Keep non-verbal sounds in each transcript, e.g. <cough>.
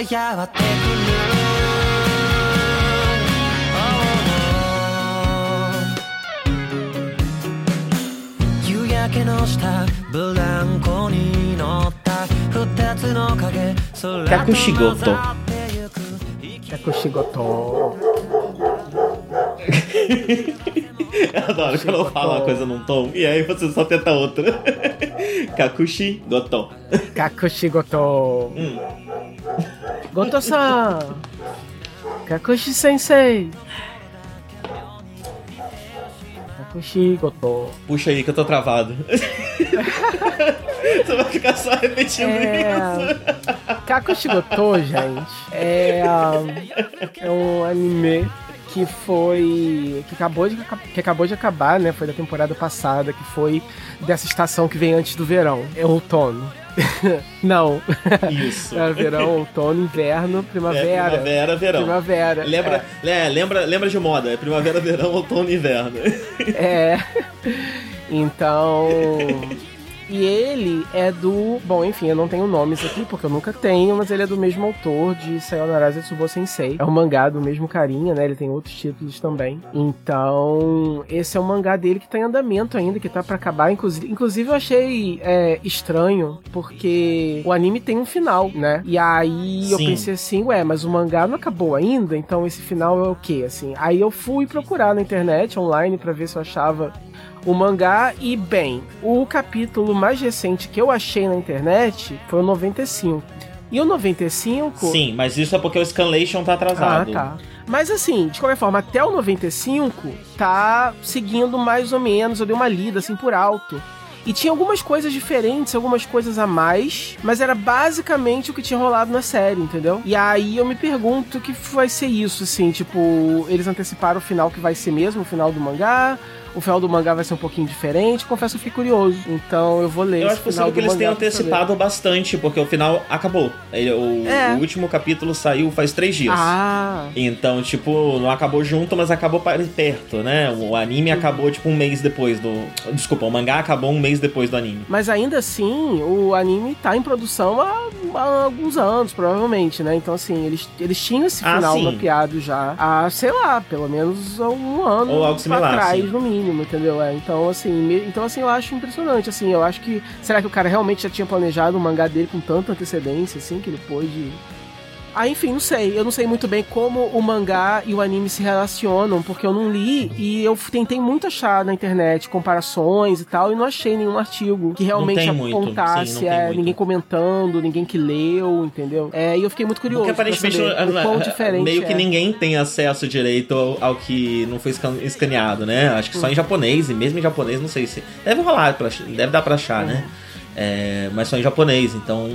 やってくる夕焼けの下ブランコに乗った二つの影客仕事客仕事 Adoro quando ela fala uma coisa num tom e aí você só tenta outra. Kakushi Gotô. Kakushi Gotô. Hum. Goto-san. Kakushi Sensei. Kakushi Goto. Puxa aí que eu tô travado. <laughs> você vai ficar só repetindo É... isso. Kakushi Goto, gente, é, um, é um anime que foi. que acabou, de, que acabou de acabar, né? Foi da temporada passada, que foi dessa estação que vem antes do verão. É outono. <laughs> Não. Isso. <laughs> É verão, outono, inverno, É, primavera. primavera, verão. Primavera. Lembra, é, lembra, lembra de moda, é primavera, verão, outono inverno. É. <laughs> Então. E ele é do. Bom, enfim, eu não tenho nomes aqui porque eu nunca tenho, mas ele é do mesmo autor de Sayonara Zetsubo Sensei. É um mangá do mesmo carinha, né? Ele tem outros títulos também. Então, esse é um mangá dele que tá em andamento ainda, que tá para acabar. Inclusive, inclusive eu achei é, estranho porque o anime tem um final, né? E aí eu Sim. pensei assim, ué, mas o mangá não acabou ainda, então esse final é o quê? Assim, aí eu fui procurar na internet online para ver se eu achava o mangá e bem, o capítulo mais recente que eu achei na internet foi o 95. E o 95 Sim, mas isso é porque o Scanlation tá ah, atrasado. tá. Mas assim, de qualquer forma, até o 95 tá seguindo mais ou menos, eu dei uma lida assim por alto. E tinha algumas coisas diferentes, algumas coisas a mais, mas era basicamente o que tinha rolado na série, entendeu? E aí eu me pergunto o que vai ser isso, assim, tipo, eles anteciparam o final que vai ser mesmo, o final do mangá. O final do mangá vai ser um pouquinho diferente. Confesso que eu fiquei curioso. Então eu vou ler Eu acho possível que eles tenham antecipado bastante, porque o final acabou. O, É. o último capítulo saiu faz três dias. Ah, Então, tipo, não acabou junto, mas acabou perto, né? O anime Uhum. acabou, tipo, um mês depois do. Desculpa, o mangá acabou um mês depois do anime. Mas ainda assim, o anime tá em produção há, há alguns anos, provavelmente, né? Então, assim, eles, eles tinham esse Ah, final sim. mapeado já há, sei lá, pelo menos há um ano Ou algo similar, pra trás, sim. no mínimo, entendeu? É, então, assim, me- então, assim, eu acho impressionante, assim, eu acho que... Será que o cara realmente já tinha planejado o mangá dele com tanta antecedência, assim, que ele pôde... Ah, enfim, não sei. Eu não sei muito bem como o mangá e o anime se relacionam, porque eu não li e eu tentei muito achar na internet comparações e tal, e não achei nenhum artigo que realmente muito, apontasse, sim, não tem é, muito. ninguém comentando, ninguém que leu, entendeu? É, e eu fiquei muito curioso. Porque aparentemente saber o quão ah, diferente meio que é. ninguém tem acesso direito ao, ao que não foi escan- escaneado, né? Acho que só Hum. em japonês, e mesmo em japonês, não sei se. Deve rolar, pra, deve dar pra achar, né? Uhum. É, mas só em japonês, então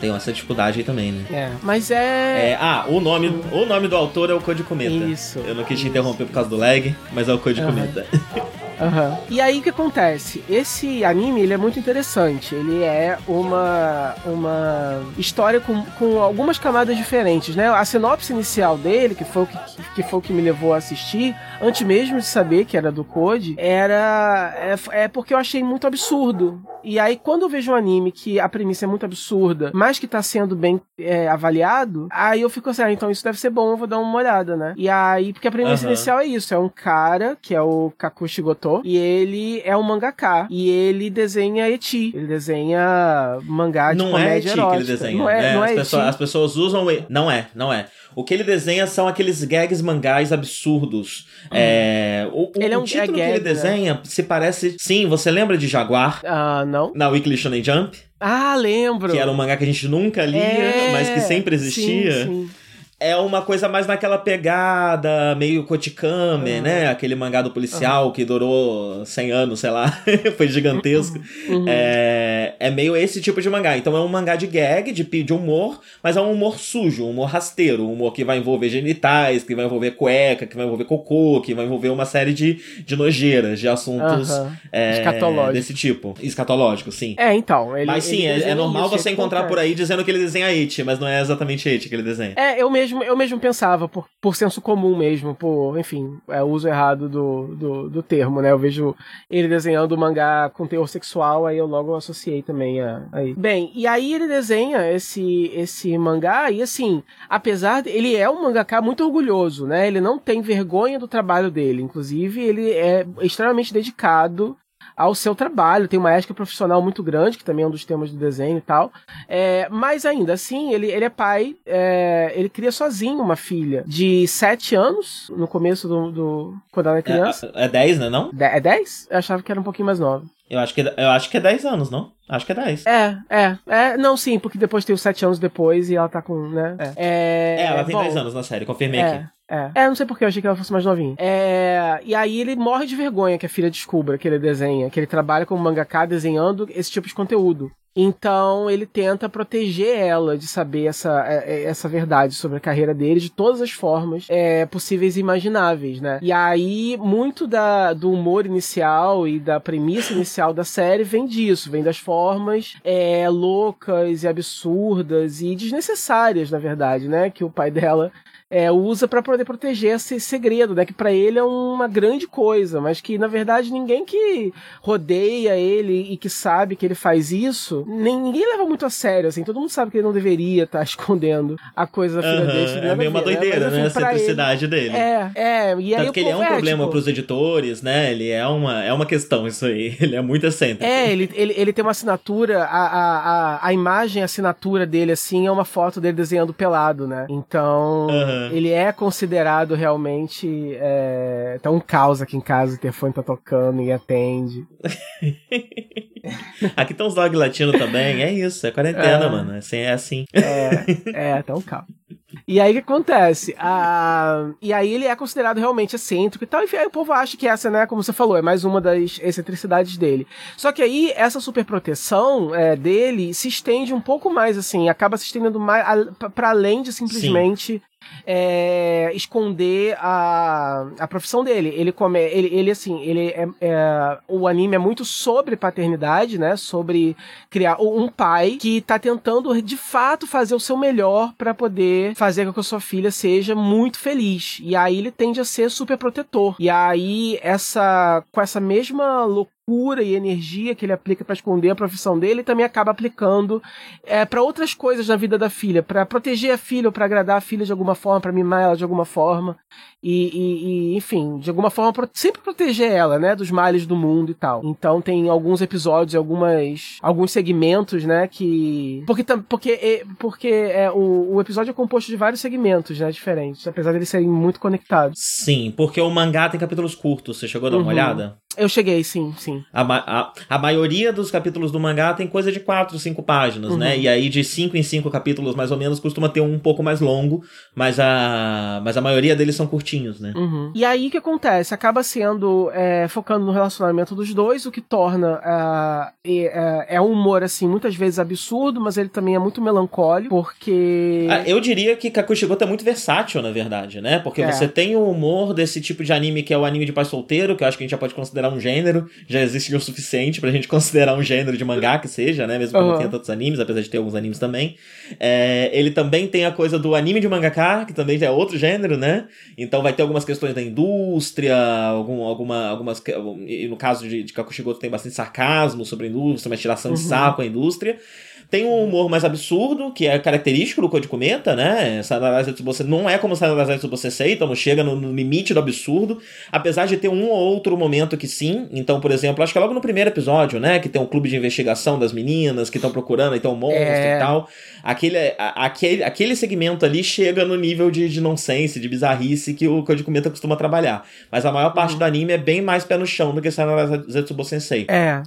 tem essa dificuldade aí também, né? É, mas é... É, ah, o nome, o nome do autor é o Code Cometa. Isso, Eu não quis te interromper por causa do lag, mas é o Code Aham. Cometa. <laughs> Aham. E aí o que acontece? Esse anime ele é muito interessante. Ele é uma, uma história com, com algumas camadas diferentes, né? A sinopse inicial dele, que foi o que, que foi o que me levou a assistir, antes mesmo de saber que era do Code, era. É, é porque eu achei muito absurdo. E aí, quando eu vejo um anime que a premissa é muito absurda, mas que tá sendo bem é, avaliado, aí eu fico assim, ah, então isso deve ser bom, eu vou dar uma olhada, né? E aí, porque a premissa uhum. inicial é isso: é um cara, que é o Kakushi Goto, e ele é um mangaka, e ele desenha eti. Ele desenha mangá de não é eti erótica. que ele desenha. Não é, é, não as, é pessoas, as pessoas usam. Não é, não é. O que ele desenha são aqueles gags mangás absurdos. Hum. É, o, ele é um, título é gag, que ele né? desenha né? se parece. Sim, você lembra de Jaguar? Ah, uh, não. Na Weekly Shonen Jump? Ah, lembro. Que era um mangá que a gente nunca lia, é, mas que sempre existia. Sim, sim é uma coisa mais naquela pegada meio Kotikame, uhum. né? Aquele mangá do policial uhum. que durou 100 anos, sei lá, <laughs> foi gigantesco. Uhum. É, é meio esse tipo de mangá. Então é um mangá de gag, de, de humor, mas é um humor sujo, um humor rasteiro, um humor que vai envolver genitais, que vai envolver cueca, que vai envolver cocô, que vai envolver uma série de, de nojeiras, de assuntos é, desse tipo. Escatológico, sim. É, então. Ele, mas sim, é, é, normal você encontrar por aí dizendo que ele desenha it, mas não é exatamente it que ele desenha. É, eu mesmo mesmo, eu mesmo pensava, por, por senso comum mesmo, por, enfim, é, uso errado do, do, do termo, né? Eu vejo ele desenhando o mangá com teor sexual, aí eu logo associei também a, a Bem, e aí ele desenha esse, esse mangá, e assim, apesar de. Ele é um mangaká muito orgulhoso, né? Ele não tem vergonha do trabalho dele. Inclusive, ele é extremamente dedicado ao seu trabalho, tem uma ética profissional muito grande, que também é um dos temas do desenho e tal. É, mas ainda assim, ele, ele é pai, é, ele cria sozinho uma filha de 7 anos, no começo do. do quando ela é criança. É 10, né? Não? É 10? Eu achava que era um pouquinho mais nova. Eu acho que, eu acho que é 10 anos, não? Acho que é 10. É, é, é. Não, sim, porque depois tem os 7 anos depois e ela tá com, né? É, é, é ela tem bom, 10 anos na série, confirmei é, aqui. É. é, não sei porque eu achei que ela fosse mais novinha. É, e aí ele morre de vergonha que a filha descubra que ele desenha, que ele trabalha como mangaka desenhando esse tipo de conteúdo. Então ele tenta proteger ela de saber essa, é, é, essa verdade sobre a carreira dele de todas as formas é, possíveis e imagináveis, né? E aí muito da, do humor inicial e da premissa inicial da série vem disso, vem das formas é, loucas e absurdas e desnecessárias, na verdade, né? Que o pai dela é, usa para poder proteger esse segredo, né? Que para ele é uma grande coisa, mas que na verdade ninguém que rodeia ele e que sabe que ele faz isso, nem, ninguém leva muito a sério, assim. Todo mundo sabe que ele não deveria estar tá escondendo a coisa da filha uhum, dele. É meio uma né? doideira, né? Mas, assim, né? A excentricidade ele, dele. É, é. E aí Tanto que ele é um é, problema tipo... pros editores, né? Ele é uma, é uma questão isso aí. <laughs> Ele é muito excêntrico. É, ele, ele, ele tem uma assinatura, a, a, a, a imagem, a assinatura dele, assim, é uma foto dele desenhando pelado, né? Então. Uhum. Ele é considerado realmente. É... Tá um caos aqui em casa, o telefone tá tocando e atende. <laughs> aqui estão os dog latinos também, é isso, é quarentena, é. mano. Assim, é assim. É, é, tá um caos. E aí o que acontece? Ah, e aí ele é considerado realmente excêntrico e tal. E aí o povo acha que essa, né, como você falou, é mais uma das excentricidades dele. Só que aí essa superproteção é, dele se estende um pouco mais, assim, acaba se estendendo mais para além de simplesmente é, esconder a, a profissão dele. Ele come, ele, ele assim, ele é, é, o anime é muito sobre paternidade, né? Sobre criar um pai que tá tentando de fato fazer o seu melhor para poder fazer com que a sua filha seja muito feliz. E aí ele tende a ser super protetor. E aí essa com essa mesma loucura cura e energia que ele aplica para esconder a profissão dele, também acaba aplicando é, para outras coisas na vida da filha, para proteger a filha ou para agradar a filha de alguma forma, para mimar ela de alguma forma e, e, e, enfim, de alguma forma sempre proteger ela, né, dos males do mundo e tal. Então tem alguns episódios, algumas alguns segmentos, né, que porque porque porque é, o, o episódio é composto de vários segmentos, né, diferentes, apesar de eles serem muito conectados. Sim, porque o mangá tem capítulos curtos. Você chegou a dar uma uhum. olhada? Eu cheguei, sim, sim. A, a, a maioria dos capítulos do mangá tem coisa de 4, 5 páginas, né? uhum. né? E aí de 5 em 5 capítulos, mais ou menos, costuma ter um, um pouco mais longo, mas a, mas a maioria deles são curtinhos, né? Uhum. E aí o que acontece? Acaba sendo é, focando no relacionamento dos dois, o que torna uh, é, é um humor, assim, muitas vezes absurdo, mas ele também é muito melancólico, porque... Ah, eu diria que Kakushigoto é muito versátil, na verdade, né? Porque é. você tem o humor desse tipo de anime que é o anime de pai solteiro, que eu acho que a gente já pode considerar considerar um gênero, já existe o suficiente pra gente <laughs> considerar um gênero de mangá que seja, né? Mesmo que uhum. não tenha tantos animes, apesar de ter alguns animes também. É, ele também tem a coisa do anime de mangaká, que também é outro gênero, né? Então vai ter algumas questões da indústria, algum, alguma, algumas. No caso de, de Kakushigoto tem bastante sarcasmo sobre a indústria, uma tiração uhum. de saco à indústria. Tem um humor mais absurdo, que é característico do Code Cometa, né? Sayonara você não é como Sayonara você sei, então chega no, no, limite do absurdo, apesar de ter um ou outro momento que sim. Então, por exemplo, acho que é logo no primeiro episódio, né? Que tem um clube de investigação das meninas que estão procurando, então um monstro é... e tal. Aquele, aquele, aquele segmento ali chega no nível de, de nonsense, de bizarrice que o Code Cometa costuma trabalhar. Mas a maior parte uhum. do anime é bem mais pé no chão do que Sayonara Zetsubo Sensei. É.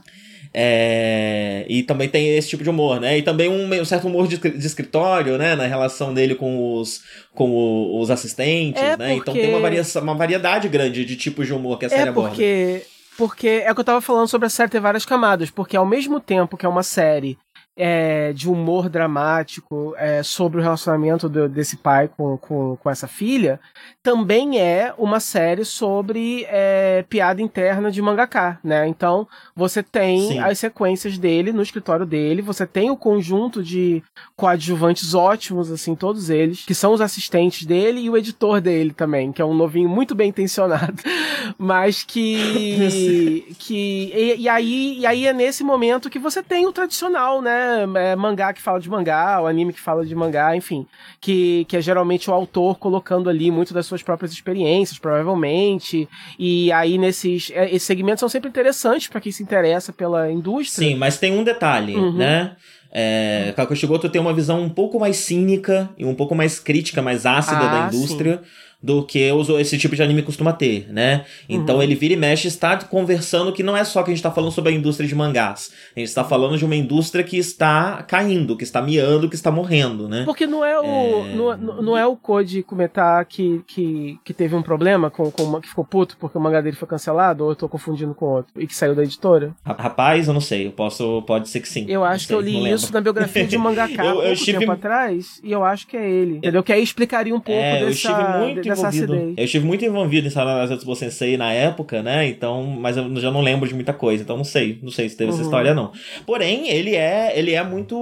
É, e também tem esse tipo de humor, né? E também um, um certo humor de, de, escritório, né? Na relação dele com os, com o, os assistentes, é né? Porque... Então tem uma, varia, uma variedade grande de tipos de humor que a série é porque... aborda. Porque é o que eu tava falando sobre a série ter várias camadas, porque ao mesmo tempo que é uma série é, de humor dramático é, sobre o relacionamento do, desse pai com, com, com, essa filha, também é uma série sobre é, piada interna de mangaká, né? Então, você tem Sim. as sequências dele no escritório dele, você tem o conjunto de coadjuvantes ótimos, assim, todos eles, que são os assistentes dele e o editor dele também, que é um novinho muito bem intencionado, <laughs> mas que... <laughs> que e, e, aí, e aí é nesse momento que você tem o tradicional, né? É, mangá que fala de mangá, o anime que fala de mangá, enfim. Que, que é geralmente o autor colocando ali muito das suas próprias experiências, provavelmente. E aí, nesses. É, esses segmentos são sempre interessantes para quem se interessa pela indústria. Sim, mas tem um detalhe, uhum. né? É, Kakushigoto tem uma visão um pouco mais cínica e um pouco mais crítica, mais ácida ah, da indústria. Sim do que esse tipo de anime costuma ter, né? Então uhum. ele vira e mexe está conversando que não é só que a gente está falando sobre a indústria de mangás. A gente está falando de uma indústria que está caindo, que está miando, que está morrendo, né? Porque não é o, é... Não, não é o Code comentar que, que, que teve um problema com, com que ficou puto porque o mangá dele foi cancelado, ou eu tô confundindo com outro, e que saiu da editora? Rapaz, eu não sei, eu posso, pode ser que sim. Eu acho sei, que eu li isso na biografia de um <laughs> mangaká eu, eu estive... tempo atrás, e eu acho que é ele, entendeu? Que aí explicaria um pouco é, dessa... Eu estive muito envolvido. Eu estive muito envolvido em Sayonara Zetsubo Sensei na época, né? Então, mas eu já não lembro de muita coisa, então não sei, não sei se teve uhum. essa história não. Porém, ele é, ele é muito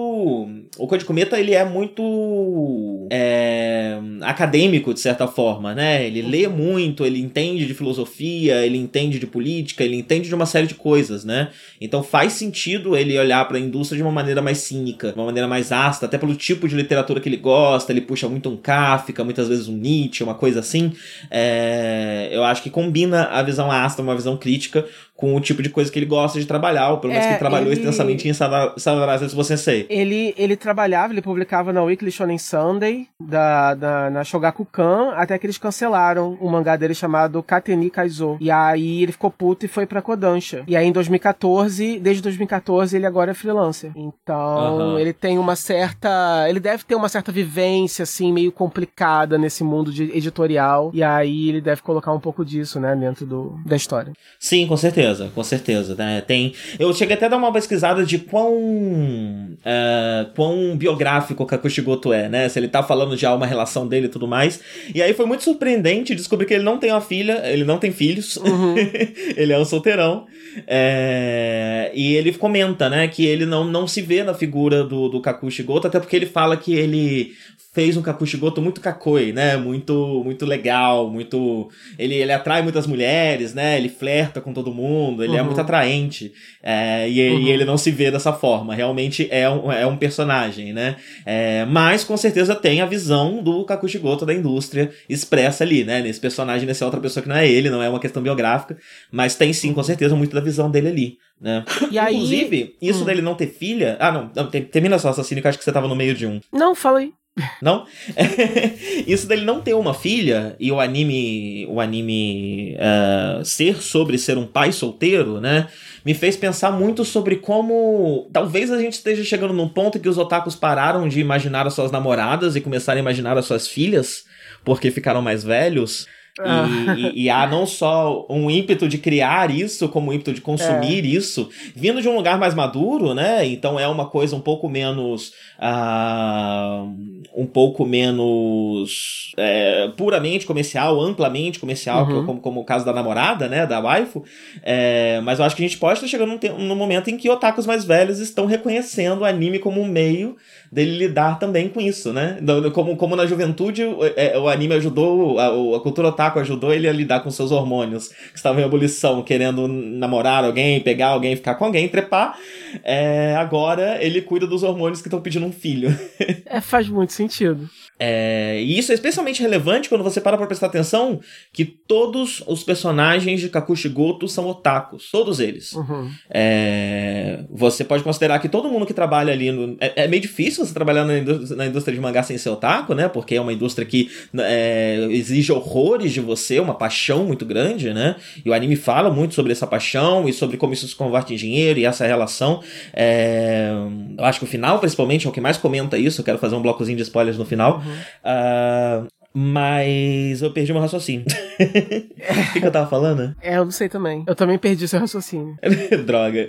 o Code Cometa, ele é muito é, acadêmico de certa forma, né? Ele uhum. lê muito, ele entende de filosofia, ele entende de política, ele entende de uma série de coisas, né? Então faz sentido ele olhar para a indústria de uma maneira mais cínica, de uma maneira mais ácida, até pelo tipo de literatura que ele gosta, ele puxa muito um Kafka, muitas vezes um Nietzsche, uma coisa assim. É, eu acho que combina a visão ácida, uma visão crítica, com o tipo de coisa que ele gosta de trabalhar, ou pelo menos é, que ele trabalhou ele... extensamente em Sadarase você sei. Ele, ele trabalhava, ele publicava na Weekly Shonen Sunday, da, da, na Shogakukan, até que eles cancelaram um mangá dele chamado Kateni Kaizo. E aí ele ficou puto e foi pra Kodansha. E aí em 2014, desde 2014, ele agora é freelancer. Então, uhum. ele tem uma certa. Ele deve ter uma certa vivência, assim, meio complicada nesse mundo de editorial. E aí ele deve colocar um pouco disso, né, dentro do, da história. Sim, com certeza certeza, com certeza, né? Tem, eu cheguei até a dar uma pesquisada de quão, uh, quão biográfico o Kakushigoto é, né? Se ele tá falando de uma relação dele e tudo mais. E aí foi muito surpreendente descobrir que ele não tem uma filha, ele não tem filhos, uhum. <laughs> ele é um solteirão. É, e ele comenta, né, que ele não, não se vê na figura do, do Kakushigoto, até porque ele fala que ele fez um Kakushigoto muito kakoi, né? Muito muito legal, muito ele, ele atrai muitas mulheres, né? Ele flerta com todo mundo, ele é uhum. é muito atraente. É, e, uhum. e, ele não se vê dessa forma. Realmente é um, é um personagem, né? É, mas com certeza tem a visão do Kakushigoto da indústria expressa ali, né? Nesse personagem, nessa outra pessoa que não é ele, não é uma questão biográfica, mas tem sim, com certeza, muito da visão dele ali. Né? E aí... Inclusive, isso hum. dele não ter filha. Ah, não, termina só, assassino, que eu acho que você tava no meio de um. Não, fala aí. Não? <laughs> Isso dele não ter uma filha e o anime, o anime uh, ser sobre ser um pai solteiro, né? Me fez pensar muito sobre como talvez a gente esteja chegando num ponto que os otakus pararam de imaginar as suas namoradas e começaram a imaginar as suas filhas porque ficaram mais velhos. Ah. E, e, há não só um ímpeto de criar isso, como um ímpeto de consumir é. isso, vindo de um lugar mais maduro, né? Então é uma coisa um pouco menos. Uh, um pouco menos é, puramente comercial, amplamente comercial, uhum. como, como o caso da namorada, né? Da waifu. É, mas eu acho que a gente pode estar chegando num, num momento em que otakus mais velhos estão reconhecendo o anime como um meio dele lidar também com isso, né? Como, como na juventude o, é, o anime ajudou, a, a, cultura otaku ajudou ele a lidar com seus hormônios, que estavam em ebulição, querendo namorar alguém, pegar alguém, ficar com alguém, trepar. É, agora ele cuida dos hormônios que estão pedindo um filho. <laughs> é, faz muito sentido. É, e isso é especialmente relevante quando você para pra prestar atenção que todos os personagens de Kakushigoto são otakus. Todos eles. Uhum. É, você pode considerar que todo mundo que trabalha ali. No, é, é, meio difícil você trabalhar na indústria, na indústria, de mangá sem ser otaku, né? Porque é uma indústria que é, exige horrores de você, uma paixão muito grande, né? E o anime fala muito sobre essa paixão e sobre como isso se converte em dinheiro e essa relação. É, eu acho que o final, principalmente, é o que mais comenta isso. Eu quero fazer um blocozinho de spoilers no final. Uh, mas eu perdi meu raciocínio. <laughs> O que, que, eu tava falando? É, eu não sei também. Eu também perdi seu raciocínio. <laughs> Droga.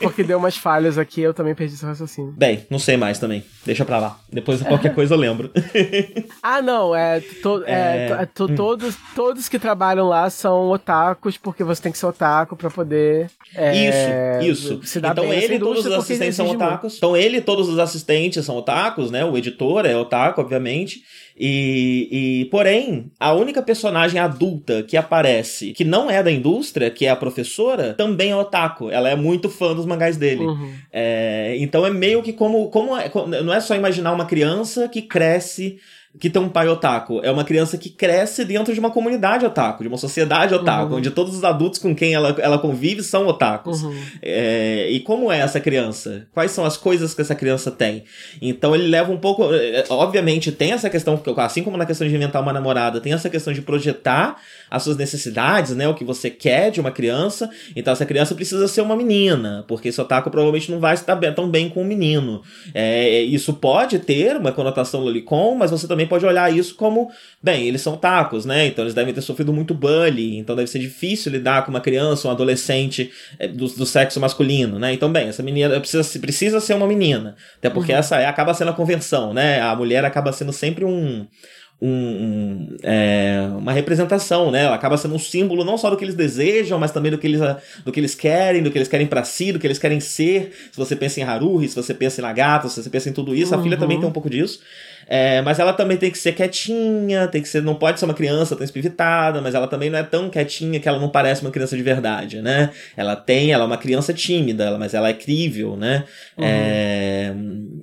Porque deu umas falhas aqui, eu também perdi seu raciocínio. Bem, não sei mais também. Deixa pra lá. Depois qualquer coisa eu lembro. <laughs> ah, não. É, to, é... é to, hum. todos, todos que trabalham lá são otakus, porque você tem que ser otaku pra poder. É, isso, isso. então ele e todos os assistentes são otakus. Muito. Então ele e todos os assistentes são otakus, né? O editor é otaku, obviamente. E, e, porém, a única personagem adulta que aparece, que não é da indústria, que é a professora, também é otaku. Ela é muito fã dos mangás dele. Uhum. É, então é meio que como, como é, não é só imaginar uma criança que cresce que tem um pai otaku. É uma criança que cresce dentro de uma comunidade otaku, de uma sociedade otaku, uhum. onde todos os adultos com quem ela, ela convive são otakus. Uhum. É, e como é essa criança? Quais são as coisas que essa criança tem? Então ele leva um pouco. É, obviamente, tem essa questão, assim como na questão de inventar uma namorada, tem essa questão de projetar as suas necessidades, né? O que você quer de uma criança. Então essa criança precisa ser uma menina, porque esse otaku provavelmente não vai estar tão bem com um menino. É, isso pode ter uma conotação lolicon, mas você também também pode olhar isso como, bem, eles são tacos, né? Então eles devem ter sofrido muito bullying, então deve ser difícil lidar com uma criança, um adolescente é, do, do sexo masculino, né? Então, bem, essa menina precisa, precisa ser uma menina, até porque uhum. essa é, acaba sendo a convenção, né? A mulher acaba sendo sempre um um, um, é, uma representação, né? Ela acaba sendo um símbolo não só do que eles desejam, mas também do que eles, do que eles querem, do que eles querem para si, do que eles querem ser. Se você pensa em Haruhi, se você pensa em Nagata, se você pensa em tudo isso, uhum. a filha também tem um pouco disso. É, mas ela também tem que ser quietinha, tem que ser, não pode ser uma criança tão espivitada, mas ela também não é tão quietinha que ela não parece uma criança de verdade, né? Ela tem, ela é uma criança tímida, mas ela é crível, né? Uhum. É,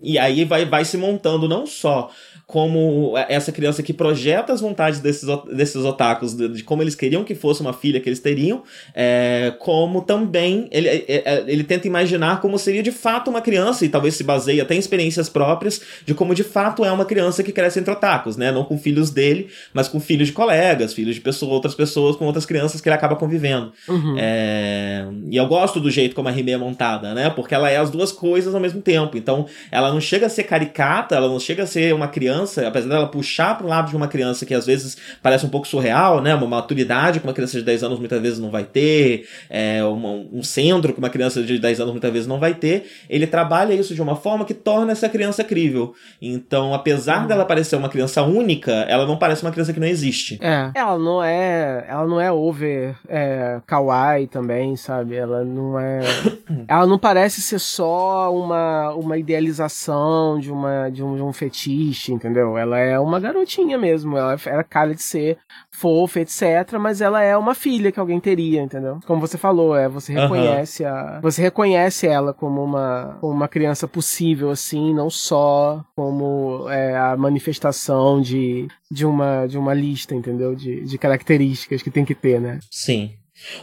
e aí vai, vai se montando não só como essa criança que projeta as vontades desses, desses otakus, de, de, como eles queriam que fosse uma filha que eles teriam, é, como também ele, é, é, ele tenta imaginar como seria de fato uma criança, e talvez se baseie até em experiências próprias, de como de fato é uma criança que cresce entre otakus, né? Não com filhos dele, mas com filhos de colegas, filhos de outras pessoas, com outras crianças que ele acaba convivendo. Uhum. É, e eu gosto do jeito como a Rime é montada, né? Porque ela é as duas coisas ao mesmo tempo. Então, ela não chega a ser caricata, ela não chega a ser uma criança criança, apesar dela puxar pro lado de uma criança que às vezes parece um pouco surreal, né? Uma maturidade que uma criança de 10 anos muitas vezes não vai ter, é, um, um centro que uma criança de 10 anos muitas vezes não vai ter, ele trabalha isso de uma forma que torna essa criança crível. Então, apesar hum. dela parecer uma criança única, ela não parece uma criança que não existe. É. Ela não é. Ela não é over é, kawaii também, sabe? Ela não é. <coughs> ela não parece ser só uma, uma idealização de, uma, de, um, de um fetiche, entendeu? Entendeu? Ela é uma garotinha mesmo, ela era cara de ser fofa, etc, mas ela é uma filha que alguém teria, entendeu? Como você falou, é, você reconhece uhum. a você reconhece ela como uma como uma criança possível assim, não só como é, a manifestação de, de uma de uma lista, entendeu? De, de características que tem que ter, né? Sim.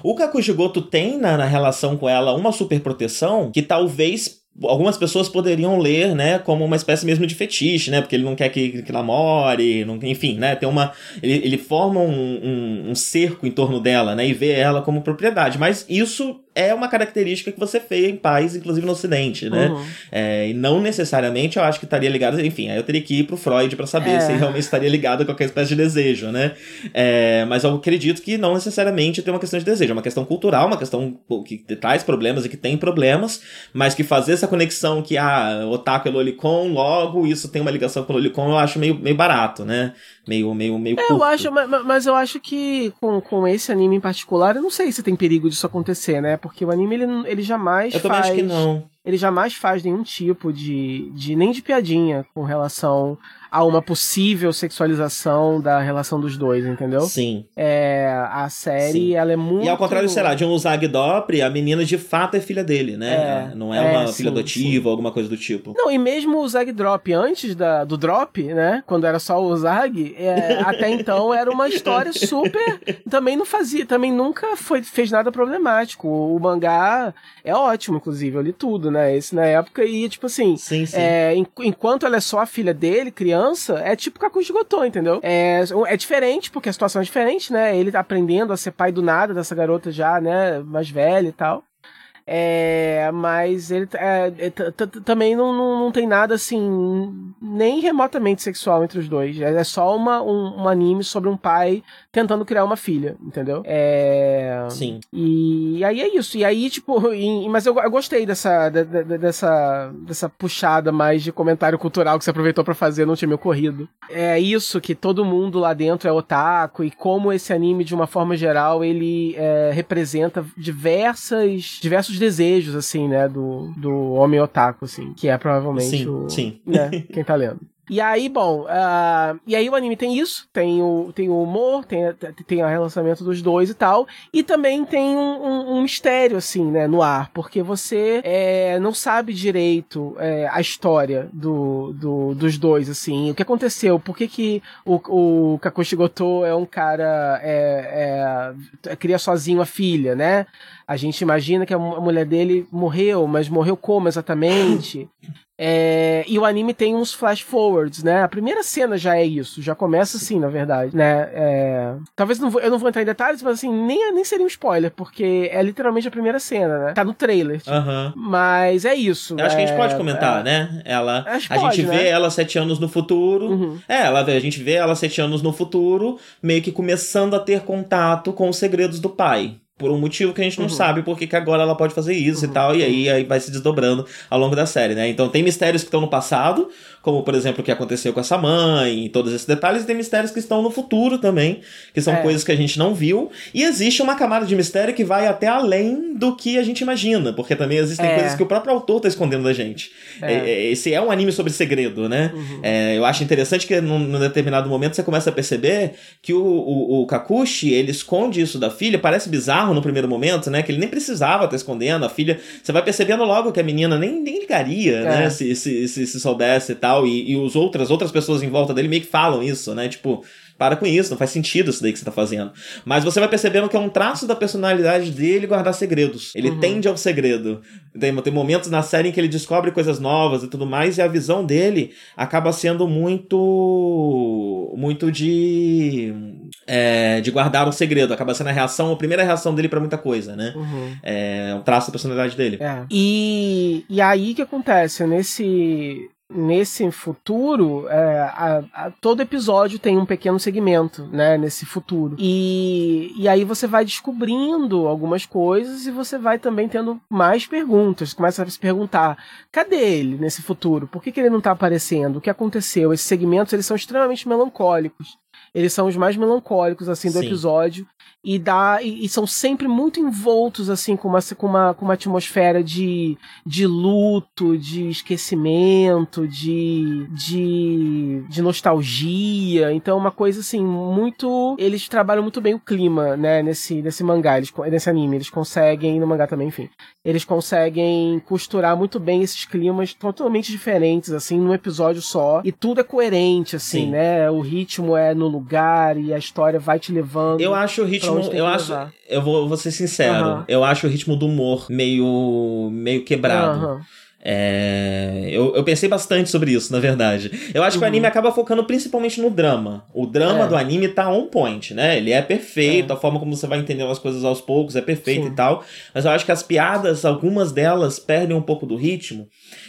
O Kakushigoto tem na, na relação com ela uma super proteção que talvez algumas pessoas poderiam ler, né, como uma espécie mesmo de fetiche, né, porque ele não quer que, que namore, não, enfim, né, tem uma, ele, ele forma um, um, um cerco em torno dela, né, e vê ela como propriedade, mas isso é uma característica que você vê em pais, inclusive no Ocidente, né? Uhum. É, e não necessariamente eu acho que estaria ligado, enfim, aí eu teria que ir pro Freud para saber é. se realmente estaria ligado a qualquer espécie de desejo, né? É, mas eu acredito que não necessariamente tem uma questão de desejo, é uma questão cultural, uma questão que traz problemas e que tem problemas, mas que fazer essa conexão que, ah, otaku é lolicon, logo isso tem uma ligação com o lolicon, eu acho meio, meio barato, né? Meio, meio, meio é, Eu acho, mas, mas, eu acho que com, com esse anime em particular, eu não sei se tem perigo disso acontecer, né? Porque o anime, ele, ele jamais eu faz... Eu também acho que não. Ele jamais faz nenhum tipo de, de... nem de piadinha com relação a uma possível sexualização da relação dos dois, entendeu? Sim. É, a série, Sim. ela é muito... E ao contrário, sei lá, de um Zagdopri, a menina de fato é filha dele, né? É, não é, é uma sim, filha adotiva ou alguma coisa do tipo. Não, e mesmo o Zagdrop, antes da, do drop, né? Quando era só o Zag, é, <laughs> até então era uma história super... também não fazia, também nunca foi, fez nada problemático. O mangá é ótimo, inclusive, eu li tudo, né? Esse na época, e tipo assim... Sim, sim. É, enquanto ela é só a filha dele, criança, criança é tipo Kakushi Gotou, entendeu? É, é diferente, porque a situação é diferente, né? Ele tá aprendendo a ser pai do nada dessa garota já, né? Mais velha e tal. É, mas ele é, é também não, não, não, tem nada assim, nem remotamente sexual entre os dois. É, é só uma, um, um, anime sobre um pai tentando criar uma filha, entendeu? É... Sim. E, aí é isso. E aí, tipo, <laughs> mas eu, eu gostei dessa, de, de, dessa, dessa puxada mais de comentário cultural que você aproveitou para fazer, não tinha me ocorrido. É isso, que todo mundo lá dentro é otaku e como esse anime, de uma forma geral, ele é, representa diversas, diversos desejos, assim, né, do, do homem otaku, assim, que é provavelmente sim, o, sim. Né, <laughs> quem tá lendo. E aí, bom, uh, e aí o anime tem isso, tem o, tem o humor, tem, tem o relacionamento dos dois e tal, e também tem um, um, um mistério, assim, né, no ar, porque você é, não sabe direito é, a história do, do, dos dois, assim, o que aconteceu, por que que o, o Kakoshi Goto é um cara, é, é, cria sozinho a filha, né? A gente imagina que a mulher dele morreu, mas morreu como exatamente? <coughs> É, e o anime tem uns flash forwards, né? A primeira cena já é isso, já começa assim, na verdade, né? É, talvez não vou, eu não vou entrar em detalhes, mas assim, nem, nem seria um spoiler, porque é literalmente a primeira cena, né? Tá no trailer. Tipo. Uhum. Mas é isso. Eu acho que a gente pode é, comentar, é. né? Ela, a pode, gente né? vê ela sete anos no futuro. Uhum. É, ela, a gente vê ela sete anos no futuro, meio que começando a ter contato com os segredos do pai por um motivo que a gente não uhum. sabe porque que agora ela pode fazer isso uhum. e tal, e aí, aí vai se desdobrando ao longo da série, né? Então tem mistérios que estão no passado, como por exemplo o que aconteceu com essa mãe e todos esses detalhes, e tem mistérios que estão no futuro também, que são é. coisas que a gente não viu, e existe uma camada de mistério que vai até além do que a gente imagina, porque também existem é. coisas que o próprio autor tá escondendo da gente. É. é esse é um anime sobre segredo, né? Uhum. É, eu acho interessante que num, num, determinado momento você começa a perceber que o, o, o Kakushi, ele esconde isso da filha, parece bizarro no primeiro momento, né? Que ele nem precisava estar escondendo, a filha, você vai percebendo logo que a menina nem, nem ligaria, né? É. Se, se, se, se soubesse e tal tal, e, e os outras, outras pessoas em volta dele meio que falam isso, né? Tipo, para com isso, não faz sentido isso daí que você tá fazendo. Mas você vai percebendo que é um traço da personalidade dele guardar segredos. Ele uhum. tende ao segredo. Tem, tem momentos na série em que ele descobre coisas novas e tudo mais, e a visão dele acaba sendo muito. muito de. É, de guardar um segredo. Acaba sendo a reação, a primeira reação dele para muita coisa, né? Uhum. É um traço da personalidade dele. É. E, e aí que acontece? Nesse nesse futuro, é, a, a, todo episódio tem um pequeno segmento, né, nesse futuro. E, e aí você vai descobrindo algumas coisas e você vai também tendo mais perguntas. Começa a se perguntar, cadê ele nesse futuro? Por que, que ele não está aparecendo? O que aconteceu? Esses segmentos, eles são extremamente melancólicos. Eles são os mais melancólicos, assim, do Sim. episódio e dá e, e, são sempre muito envoltos assim com uma, com uma, com uma atmosfera de, de luto, de esquecimento, de, de, de nostalgia. Então uma coisa assim muito eles trabalham muito bem o clima, né, nesse nesse mangá, eles, nesse anime, eles conseguem no mangá também, enfim. Eles conseguem costurar muito bem esses climas totalmente diferentes assim num episódio só e tudo é coerente assim, Sim. né? O ritmo é no lugar e a história vai te levando. Eu acho o ritmo ritmo, eu acho, eu vou, vou ser sincero, eu acho o ritmo do humor meio meio quebrado. É, eu, eu pensei bastante sobre isso, na verdade. Eu acho uhum. que o uhum. anime acaba focando principalmente no drama. O drama é. do anime tá on point, né? Ele é perfeito, é. a forma como você vai entendendo as coisas aos poucos é perfeita e tal. Mas eu acho que as piadas, algumas delas, perdem um pouco do ritmo.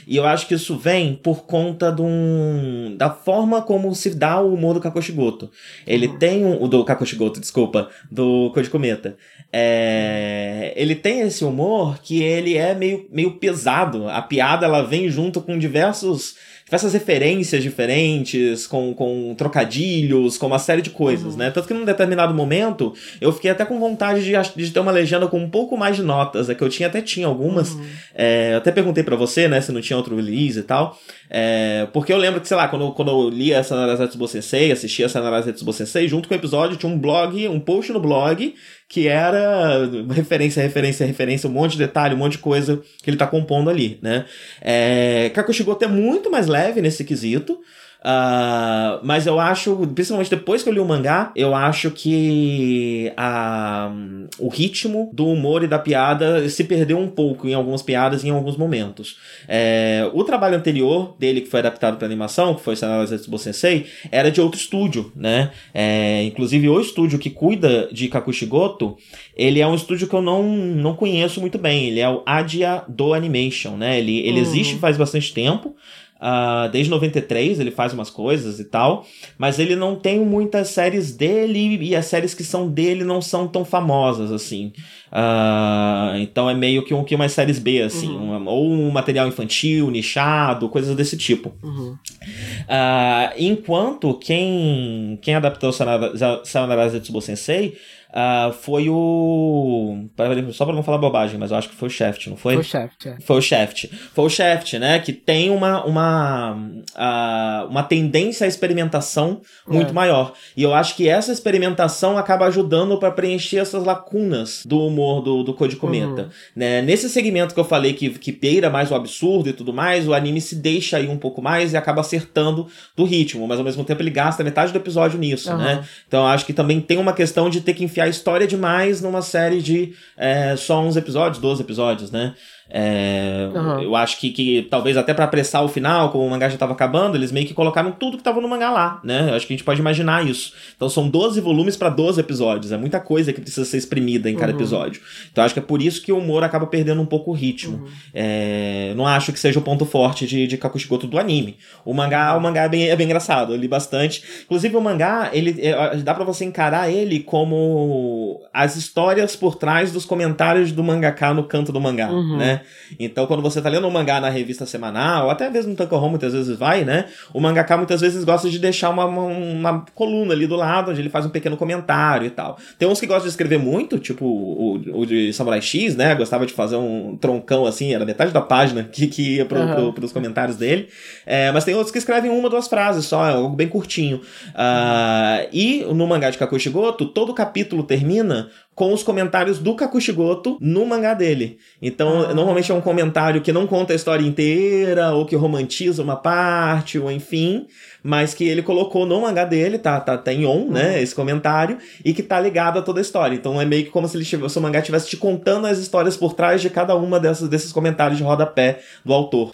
E eu acho que isso vem por conta de um, da forma como se dá o humor do Kakoshigoto. Ele uhum. tem um. O do Kakoshigoto, desculpa. Do Koji Kometa. É, ele tem esse humor que ele é meio, meio pesado. A piada ela vem junto com diversos diversas referências diferentes, com, com trocadilhos, com uma série de coisas, uhum. né? Tanto que num determinado momento eu fiquei até com vontade de, de ter uma legenda com um pouco mais de notas, é que eu tinha até tinha algumas. Uhum. É, eu até perguntei para você, né, se não tinha outro release e tal. É, porque eu lembro que, sei lá, quando, quando eu li essa Sanaraza Tsubo Sensei, assisti a Sanaraza Tsubo Sensei, junto com o episódio tinha um blog, um post no blog, que era referência, referência, referência, um monte de detalhe, um monte de coisa que ele tá compondo ali, né? É, Kakushigoto é muito mais leve nesse quesito, Uh, mas eu acho, principalmente depois que eu li o mangá, eu acho que a, o ritmo do humor e da piada se perdeu um pouco em algumas piadas e em alguns momentos. É, o trabalho anterior dele, que foi adaptado para animação, que foi Sanada Zetsubo Sensei, era de outro estúdio, né? É, inclusive, o estúdio que cuida de Kakushigoto, ele é um estúdio que eu não, não conheço muito bem. Ele é o Adia do Animation, né? Ele, ele uhum. existe faz bastante tempo. Uh, desde 93 ele faz umas coisas e tal, mas ele não tem muitas séries dele e as séries que são dele não são tão famosas assim. Uh, então é meio que um que umas séries B, assim, uhum. um, ou um material infantil, nichado, coisas desse tipo. Uhum. Uh, enquanto quem, quem adaptou Sayonara Zetsubo Sensei Uh, foi o. Só pra não falar bobagem, mas eu acho que foi o Shaft, não foi? Foi o Shaft, é. Foi o Shaft. Foi o Shaft, né? Que tem uma, uma, uh, uma tendência à experimentação muito é. maior. E eu acho que essa experimentação acaba ajudando para preencher essas lacunas do humor do, do Code Cometa. Uhum. Né? Nesse segmento que eu falei que, que beira mais o absurdo e tudo mais, o anime se deixa aí um pouco mais e acaba acertando do ritmo, mas ao mesmo tempo ele gasta metade do episódio nisso, uhum. né? Então eu acho que também tem uma questão de ter que enfiar enfiar história demais numa série de é, só 11 episódios, 12 episódios, né? É, uhum. Eu acho que, que talvez até para apressar o final, como o mangá já estava acabando, eles meio que colocaram tudo que estava no mangá lá, né? Eu acho que a gente pode imaginar isso. Então são 12 volumes para 12 episódios, é muita coisa que precisa ser exprimida em cada uhum. episódio. Então acho que é por isso que o humor acaba perdendo um pouco o ritmo. Uhum. É, não acho que seja o ponto forte de, de Kakushigoto do anime. O mangá, o mangá é bem, é bem engraçado, eu li bastante. Inclusive o mangá, ele é, dá para você encarar ele como as histórias por trás dos comentários do mangaka no canto do mangá, uhum. Né? Então, quando você tá lendo um mangá na revista semanal, ou até mesmo no Tankohon muitas vezes vai, né? O mangaka muitas vezes gosta de deixar uma, uma, uma, coluna ali do lado, onde ele faz um pequeno comentário e tal. Tem uns que gostam de escrever muito, tipo o, o de Samurai X, né? Gostava de fazer um troncão assim, era metade da página que, que ia pro, uhum. pro, pros comentários dele. É, mas tem outros que escrevem uma, duas frases só, é algo bem curtinho. Uh, e no mangá de Kakushigoto, todo capítulo termina com os comentários do Kakushigoto no mangá dele. Então, ah. Normalmente é um comentário que não conta a história inteira, ou que romantiza uma parte, ou enfim, mas que ele colocou no mangá dele, tá, tá, tá em on, uhum. né, esse comentário, e que tá ligado a toda a história. Então é meio que como se ele tivesse, o mangá estivesse te contando as histórias por trás de cada uma dessas, desses comentários de rodapé do autor.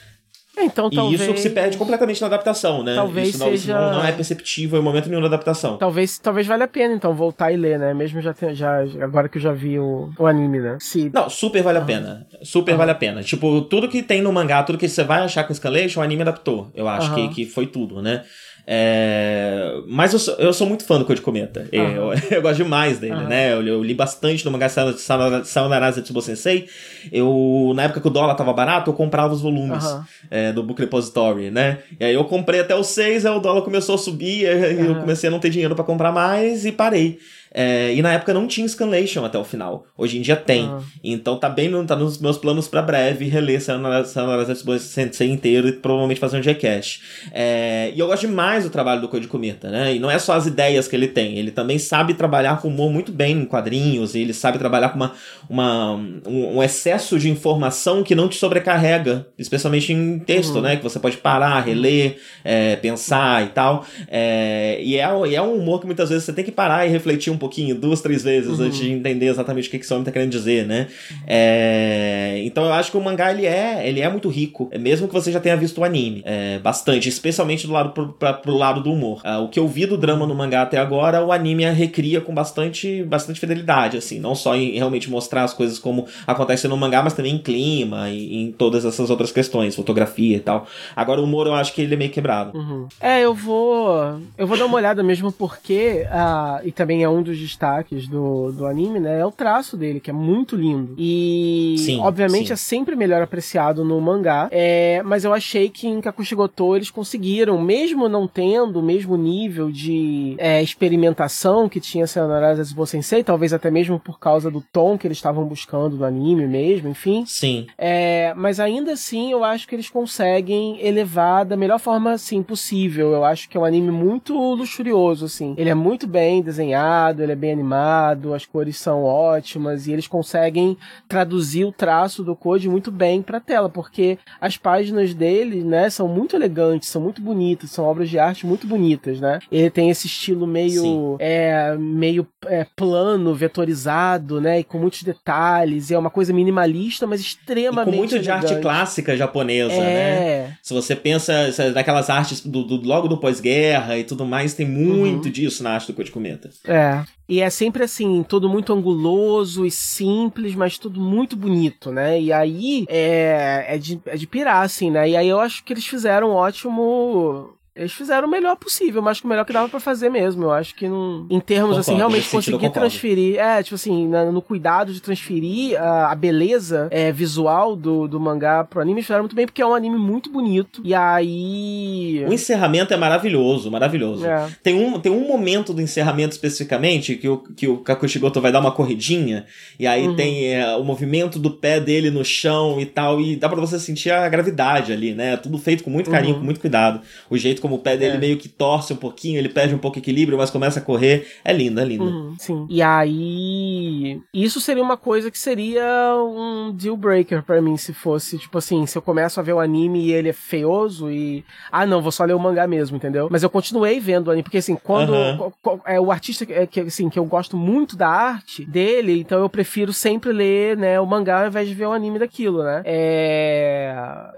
Então, e talvez... isso se perde completamente na adaptação, né? Talvez isso não, seja... isso não, não, é perceptível em momento nenhum da adaptação. Talvez, talvez valha a pena, então, voltar e ler, né? Mesmo já, já agora que eu já vi o, o anime, né? Se... Não, super vale a pena. Super vale a pena. Tipo, tudo que tem no mangá, tudo que você vai achar com Scanlation, o anime adaptou. Eu acho que, que foi tudo, né? É... Mas eu sou, eu sou muito fã do Code Cometa. Uhum. Eu, <laughs> eu, gosto demais dele, uhum. né? Eu, eu, li bastante no mangá Sayonara Zetsubo Sensei. Eu, na época que o dólar tava barato, eu comprava os volumes uhum. é, do Book Repository, né? E aí eu comprei até o 6, aí o dólar começou a subir, e eu comecei a não ter dinheiro para comprar mais e parei. É, e na época não tinha Scanlation até o final. Hoje em dia tem. Ah. Então tá bem tá nos meus planos para breve reler Sayonara Sensei inteiro e provavelmente fazer um Gcast. É, e eu gosto demais do trabalho do Code Cometa, né? E não é só as ideias que ele tem, ele também sabe trabalhar com humor muito bem em quadrinhos, e ele sabe trabalhar com uma, uma, um, um excesso de informação que não te sobrecarrega, especialmente em texto, uhum. né? Que você pode parar, reler, é, pensar e tal. É, e, é, e é um humor que muitas vezes você tem que parar e refletir um pouco pouquinho, duas, três vezes, uhum. antes de entender exatamente o que, esse homem tá querendo dizer, né? É... Então eu acho que o mangá, ele é, ele é muito rico, é mesmo que você já tenha visto o anime. É, bastante, especialmente do lado pro, pra, pro lado do humor. Uh, o que eu vi do drama no mangá até agora, o anime recria com bastante, bastante fidelidade, assim, não só em realmente mostrar as coisas como acontecem no mangá, mas também em clima e em todas essas outras questões, fotografia e tal. Agora o humor eu acho que ele é meio quebrado. Uhum. É, eu vou. Eu vou dar uma olhada mesmo porque. Uh, e também é um dos destaques do, do anime, né? É o traço dele, que é muito lindo. E sim, obviamente sim. é sempre melhor apreciado no mangá. É, mas eu achei que em Kakushigoto eles conseguiram, mesmo não tendo o mesmo nível de é, experimentação que tinha Sayonara Zetsubou Sensei, talvez até mesmo por causa do tom que eles estavam buscando no anime mesmo, enfim. Sim. É, mas ainda assim eu acho que eles conseguem elevar da melhor forma assim possível. Eu acho que é um anime muito luxurioso assim. Ele é muito bem desenhado, ele é bem animado, as cores são ótimas e eles conseguem traduzir o traço do Code muito bem para tela, porque as páginas dele, né, são muito elegantes, são muito bonitas, são obras de arte muito bonitas, né? Ele tem esse estilo meio é meio é, plano, vetorizado, né, e com muitos detalhes, e é uma coisa minimalista, mas extremamente e com muito elegante. de arte clássica japonesa, é. né? Se você pensa naquelas artes do, do logo do pós-guerra e tudo mais, tem muito uhum. disso na arte do Code Cometa. É. E é sempre assim, tudo muito anguloso e simples, mas tudo muito bonito, né? E aí é, é, de, é de pirar, assim, né? E aí eu acho que eles fizeram um ótimo eles fizeram o melhor possível, mas que o melhor que dava para fazer mesmo. Eu acho que não, em termos assim, concordo, assim, realmente conseguir transferir, é, tipo assim, na, no cuidado de transferir a, a beleza é, visual do, do mangá pro anime, fizeram muito bem, porque é um anime muito bonito. E aí. O encerramento é maravilhoso, maravilhoso. É. Tem, um, tem um momento do encerramento especificamente que o, que o Kakushigoto vai dar uma corridinha, e aí uhum. tem é, o movimento do pé dele no chão e tal, e dá para você sentir a gravidade ali, né? Tudo feito com muito carinho, uhum. com muito cuidado. O jeito como o pé dele é. meio que torce um pouquinho, ele perde um pouco de equilíbrio, mas começa a correr. É lindo, é lindo. Uhum, sim. E aí. Isso seria uma coisa que seria um deal breaker para mim, se fosse, tipo assim, se eu começo a ver o anime e ele é feioso e. Ah, não, vou só ler o mangá mesmo, entendeu? Mas eu continuei vendo o anime, porque assim, quando. Uhum. É o artista é, que, assim, que eu gosto muito da arte dele, então eu prefiro sempre ler, né, o mangá ao invés de ver o anime daquilo, né? É.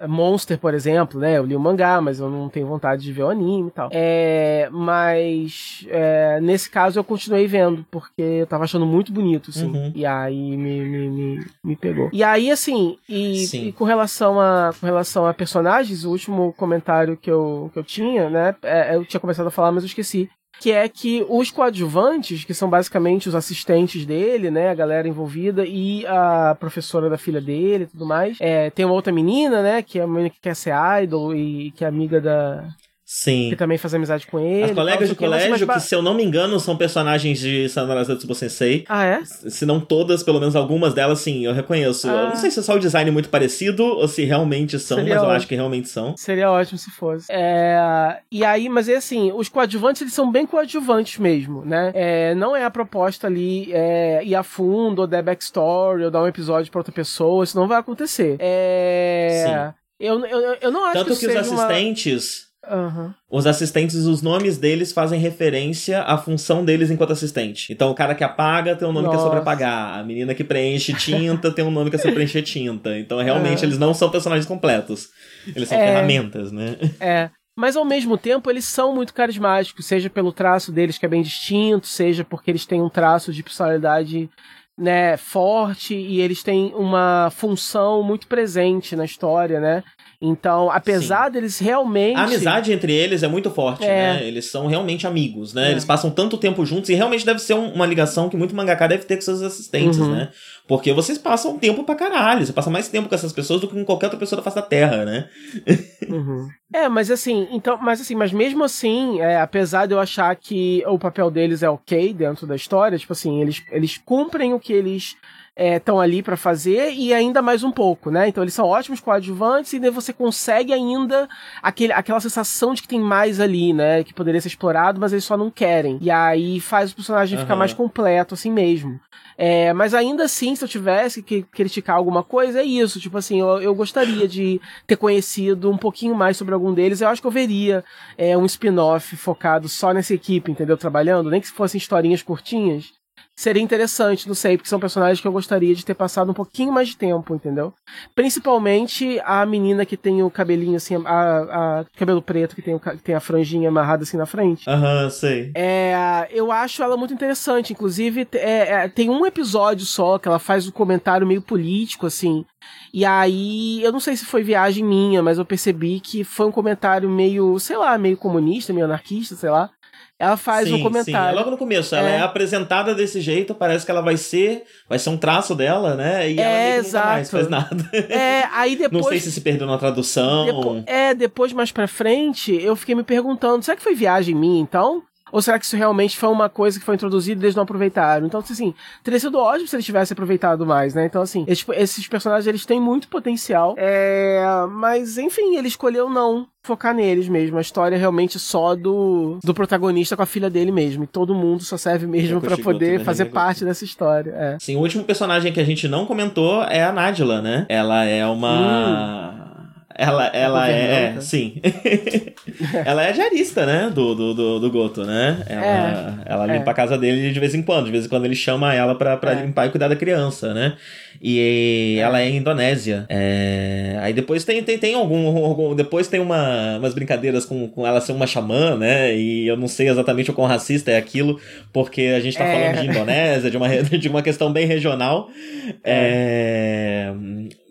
Monster, por exemplo, né? Eu li o mangá, mas eu não tenho vontade de ver o anime e tal. É, mas é, nesse caso eu continuei vendo, porque eu tava achando muito bonito, assim. Uhum. E aí me, me, me, me, pegou. E aí, assim, e, e, com, relação a, com relação a personagens, o último comentário que eu, que eu tinha, né? É, eu tinha começado a falar, mas eu esqueci que é que os coadjuvantes, que são basicamente os assistentes dele, né, a galera envolvida e a professora da filha dele e tudo mais, é, tem uma outra menina, né, que é a menina que quer ser idol e que é amiga da Sim. Que também faz amizade com ele. As colegas de colégio, que, se eu não me engano, são personagens de Sanara Zetsubo Sensei. Ah, é? Se não todas, pelo menos algumas delas, sim, eu reconheço. Ah. Eu não sei se é só o design muito parecido ou se realmente são, Seria mas ótimo. eu acho que realmente são. Seria ótimo se fosse. É... E aí, mas é assim, os coadjuvantes, eles são bem coadjuvantes mesmo, né? É, não é a proposta ali é, ir a fundo, ou dar backstory, ou dar um episódio pra outra pessoa, isso não vai acontecer. É... Sim. Eu, eu, eu não acho Tanto que, que os assistentes... Uma Uhum. Os assistentes, os nomes deles fazem referência à função deles enquanto assistente. Então, o cara que apaga tem um nome Nossa. que é sobre apagar. A menina que preenche tinta tem um nome que é sobre preencher tinta. Então, realmente, é. eles não são personagens completos. Eles são é. ferramentas, né? É. Mas ao mesmo tempo eles são muito carismáticos, seja pelo traço deles que é bem distinto, seja porque eles têm um traço de personalidade né, forte e eles têm uma função muito presente na história, né? Então, apesar Sim. deles realmente. A amizade entre eles é muito forte, é. né? Eles são realmente amigos, né? É. Eles passam tanto tempo juntos e realmente deve ser uma ligação que muito mangaka deve ter com seus assistentes, uhum. né? Porque vocês passam tempo pra caralho. Você passa mais tempo com essas pessoas do que com qualquer outra pessoa da face da Terra, né? Uhum. É, mas assim, então, mas assim, mas mesmo assim, é, apesar de eu achar que o papel deles é ok dentro da história, tipo assim, eles, eles cumprem o que eles estão é, ali para fazer e ainda mais um pouco, né? Então eles são ótimos coadjuvantes e daí você consegue ainda aquele, aquela sensação de que tem mais ali, né? Que poderia ser explorado, mas eles só não querem. E aí faz o personagem uhum. ficar mais completo assim mesmo. É, mas ainda assim, se eu tivesse que criticar alguma coisa, é isso. Tipo assim, eu, eu gostaria de ter conhecido um pouquinho mais sobre algum deles. Eu acho que eu veria é, um spin-off focado só nessa equipe, entendeu? Trabalhando, nem que fossem historinhas curtinhas seria interessante, não sei, porque são personagens que eu gostaria de ter passado um pouquinho mais de tempo, entendeu? Principalmente a menina que tem o cabelinho assim, a, a cabelo preto, que tem, o, que tem a franjinha amarrada assim na frente. Aham, uhum, sei. É, eu acho ela muito interessante. Inclusive, é, é, tem um episódio só que ela faz um comentário meio político, assim. E aí, eu não sei se foi viagem minha, mas eu percebi que foi um comentário meio, sei lá, meio comunista, meio anarquista, sei lá. Ela faz sim, um comentário. Sim, é logo no começo. Ela é. é. apresentada desse jeito, parece que ela vai ser. Vai ser um traço dela, né? E é, ela exato. mais faz nada. É, aí depois. <laughs> Não sei se se perdeu na tradução. Depois, é, depois mais pra frente, eu fiquei me perguntando: será que foi viagem minha então? Ou será que isso realmente foi uma coisa que foi introduzida e eles não aproveitaram? Então, assim, teria sido ótimo se eles tivessem aproveitado mais, né? Então, assim, esses, esses personagens, eles têm muito potencial. É... Mas, enfim, ele escolheu não focar neles mesmo. A história é realmente só do, do protagonista com a filha dele mesmo. E todo mundo só serve mesmo para poder fazer parte dessa história. É. Sim, o último personagem que a gente não comentou é a Nadila, né? Ela é uma. Hum ela, ela é, é sim. <laughs> ela é diarista, né? Do, do, do, do Goto, né? Ela, é, ela limpa é. a casa dele de vez em quando. De vez em quando ele chama ela pra, pra é. limpar e cuidar da criança, né? E ela é Indonésia. É... Aí depois tem, tem, tem algum, algum. Depois tem uma, umas brincadeiras com, com ela ser uma xamã, né? E eu não sei exatamente o quão racista é aquilo, porque a gente tá é. falando de Indonésia, de uma, <laughs> de uma questão bem regional. É.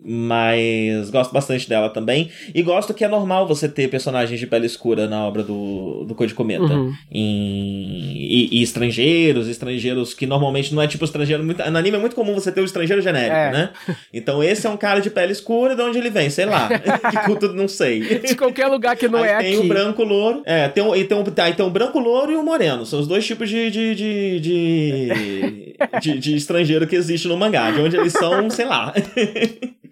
mas gosto bastante dela também. E gosto que é normal você ter personagens de pele escura na obra do, do Code Cometa. Uhum. Em, e, e, estrangeiros, estrangeiros que normalmente não é tipo estrangeiro. Muito, no anime é muito comum você ter o estrangeiro genérico, é. né? Então esse é um cara de pele escura, de onde ele vem? Sei lá. <laughs> <laughs> que culto, não sei. De qualquer lugar que não aí é tem aqui. Tem o branco louro. É, tem, e tem, um, aí tem o branco louro e o moreno. São os dois tipos de, de, de, de, <laughs> de, de estrangeiro que existe no mangá. De onde eles são, sei lá.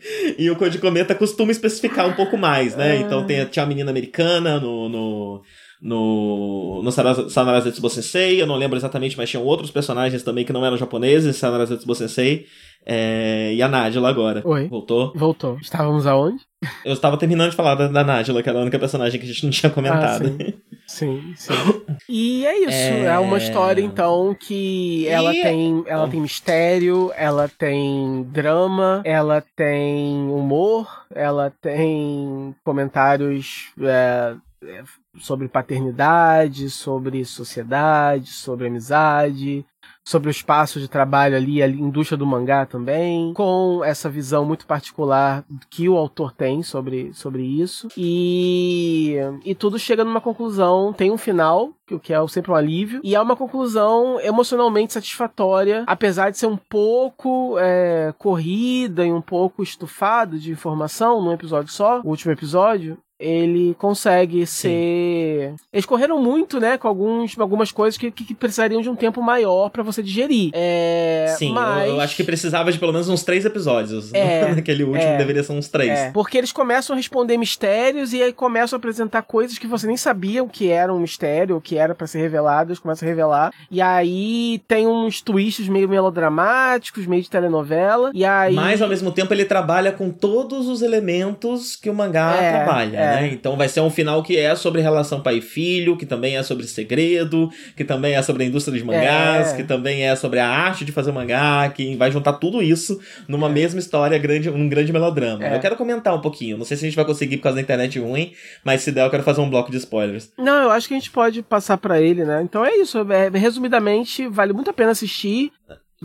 <laughs> E o Code Cometa costuma especificar um pouco mais, né? Ah. Então tem, tinha a menina americana no, no, no, no Sanarazetsubo Sensei, eu não lembro exatamente, mas tinham outros personagens também que não eram japoneses, Sanarazetsubo Sensei, é, e a Nájila agora. Oi. Voltou? Voltou. Estávamos aonde? Eu estava terminando de falar da, da Nájila, que era a única personagem que a gente não tinha comentado. Ah, <laughs> sim. sim. <coughs> E é isso. É... é, uma história, então, que ela e... tem. Ela tem mistério, ela tem drama, ela tem humor, ela tem comentários. É, é sobre paternidade, sobre sociedade, sobre amizade, sobre o espaço de trabalho ali, a indústria do mangá também, com essa visão muito particular que o autor tem sobre, sobre isso. E, e tudo chega numa conclusão, tem um final, o que é sempre um alívio, e é uma conclusão emocionalmente satisfatória, apesar de ser um pouco é, corrida e um pouco estufado de informação num episódio só, o último episódio, ele consegue ser. Sim. Eles correram muito, né, com alguns, algumas coisas que, que precisariam de um tempo maior para você digerir. É... Sim, mas... eu, eu, acho que precisava de pelo menos uns três episódios. É, <laughs> Naquele último é, deveria ser uns três. É, porque eles começam a responder mistérios e aí começam a apresentar coisas que você nem sabia o que era um mistério, o que era para ser revelado, eles começam a revelar. E aí tem uns twists meio melodramáticos, meio de telenovela. E aí. Mas ao mesmo tempo ele trabalha com todos os elementos que o mangá é, trabalha. É. Né? Então vai ser um final que é sobre relação pai e filho, que também é sobre segredo, que também é sobre a indústria de mangás, é. que também é sobre a arte de fazer mangá, que vai juntar tudo isso numa é. mesma história, grande, um grande melodrama. É. Eu quero comentar um pouquinho, não sei se a gente vai conseguir por causa da internet ruim, mas se der eu quero fazer um bloco de spoilers. Não, eu acho que a gente pode passar para ele, né? Então é isso, é, resumidamente, vale muito a pena assistir.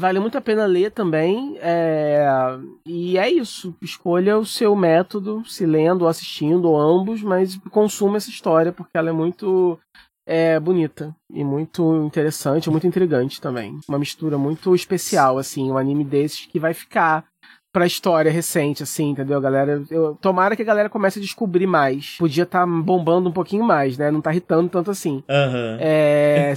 Vale muito a pena ler também. É... E é isso. Escolha o seu método, se lendo ou assistindo, ou ambos, mas consuma essa história, porque ela é muito é, bonita e muito interessante, muito intrigante também. Uma mistura muito especial, assim, um anime desses que vai ficar pra história recente, assim, entendeu, galera? Eu, tomara que a galera comece a descobrir mais. Podia estar tá bombando um pouquinho mais, né? Não tá irritando tanto assim. Uhum. É,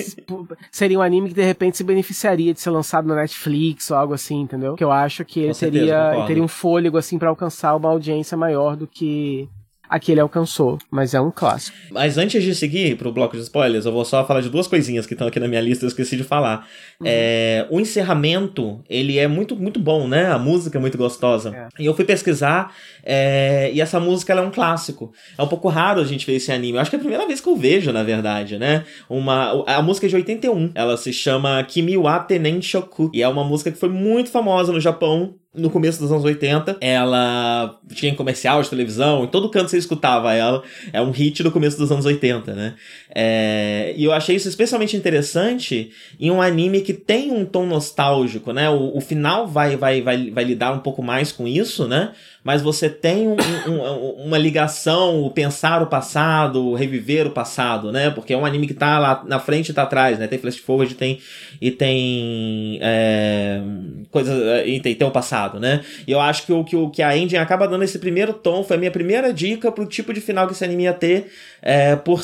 seria um anime que de repente se beneficiaria de ser lançado na Netflix ou algo assim, entendeu? Que eu acho que ele teria, teria um fôlego, assim, para alcançar uma audiência maior do que aqui ele alcançou, mas é um clássico. Mas antes de seguir pro bloco de spoilers, eu vou só falar de duas coisinhas que estão aqui na minha lista, eu esqueci de falar. Uhum. É, o encerramento, ele é muito, muito bom, né? A música é muito gostosa. É. E eu fui pesquisar, é, e essa música é um clássico. É um pouco raro a gente ver esse anime. Eu acho que é a primeira vez que eu vejo, na verdade, né? Uma, a música é de 81. Ela se chama Kimi wa Tenen Shoku. E é uma música que foi muito famosa no Japão no começo dos anos 80. Ela tinha em comercial de televisão, em todo canto você escutava ela. É um hit do começo dos anos 80, né? É, e eu achei isso especialmente interessante em um anime que tem um tom nostálgico, né? O, o final vai, vai, vai, vai lidar um pouco mais com isso, né? Mas você tem um, um, uma ligação, o pensar o passado, o reviver o passado, né? Porque é um anime que tá lá na frente e tá atrás, né? Tem flash forward tem, e tem é, coisas e tem, tem o passado, né? E eu acho que o que, que a Engine acaba dando esse primeiro tom foi a minha primeira dica pro tipo de final que esse anime ia ter, é, por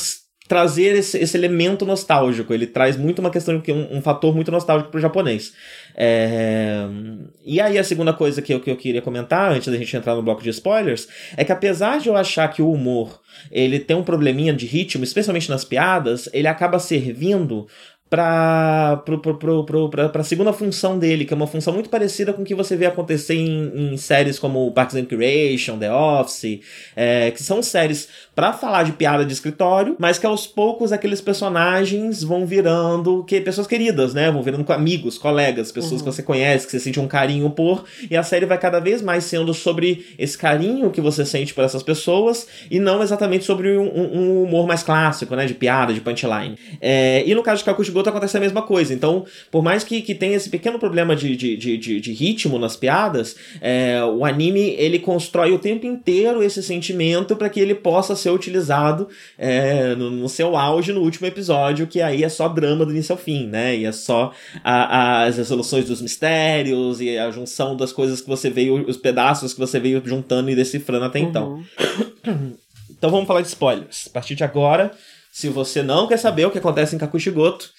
trazer esse, esse elemento nostálgico. Ele traz muito uma questão, um, um fator muito nostálgico pro japonês. É... E aí a segunda coisa que eu, que eu queria comentar, antes da gente entrar no bloco de spoilers, é que apesar de eu achar que o humor ele tem um probleminha de ritmo, especialmente nas piadas, ele acaba servindo para a segunda função dele, que é uma função muito parecida com o que você vê acontecer em, em séries como Parks and Recreation, The Office, é, que são séries para falar de piada de escritório, mas que aos poucos aqueles personagens vão virando que pessoas queridas, né? Vão virando amigos, colegas, pessoas uhum. que você conhece, que você sente um carinho por, e a série vai cada vez mais sendo sobre esse carinho que você sente por essas pessoas e não exatamente sobre um, um humor mais clássico, né? De piada, de punchline. É, e no caso de Kakushi Goto acontece a mesma coisa. Então, por mais que, que tenha esse pequeno problema de, de, de, de, de ritmo nas piadas, é, o anime ele constrói o tempo inteiro esse sentimento para que ele possa ser utilizado é, no, no, seu auge no último episódio, que aí é só drama do início ao fim, né? E é só a, as resoluções dos mistérios e a junção das coisas que você veio, os pedaços que você veio juntando e decifrando até então. Uhum. Então vamos falar de spoilers. A partir de agora, se você não quer saber o que acontece em Kakushigoto,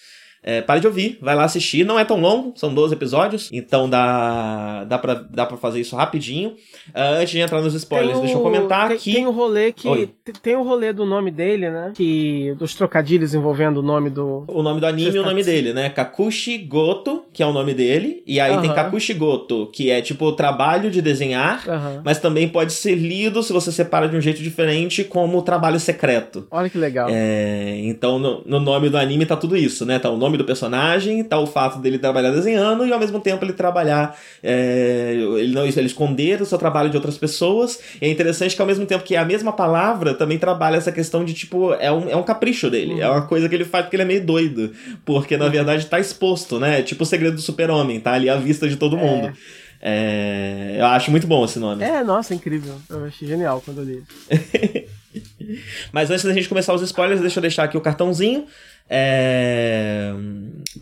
é, pare de ouvir, vai lá assistir. Não é tão longo, são 12 episódios, então dá, dá, pra, dá pra fazer isso rapidinho. Uh, antes de entrar nos spoilers, o, deixa eu comentar tem, que. Tem o rolê que. Tem o rolê do nome dele, né? Que. Dos trocadilhos envolvendo o nome do. O nome do anime e o nome dele, né? Kakushi Goto, que é o nome dele. E aí uh -huh. tem Kakushi Goto, que é tipo o trabalho de desenhar, uh -huh. mas também pode ser lido se você separa de um jeito diferente, como trabalho secreto. Olha que legal. É, então no, no nome do anime tá tudo isso, né? Tá o nome nome do personagem, tá o fato dele trabalhar desenhando e ao mesmo tempo ele trabalhar, é, ele não ele esconder o seu trabalho de outras pessoas. E é interessante que ao mesmo tempo que é a mesma palavra, também trabalha essa questão de tipo, é um, é um capricho dele, uhum. é uma coisa que ele faz porque ele é meio doido, porque na uhum. verdade tá exposto, né? Tipo o segredo do super-homem, tá ali à vista de todo mundo. É. É, eu acho muito bom esse nome. É, nossa, incrível. Eu achei genial quando eu li. <laughs> Mas antes da gente começar os spoilers, deixa eu deixar aqui o cartãozinho. É...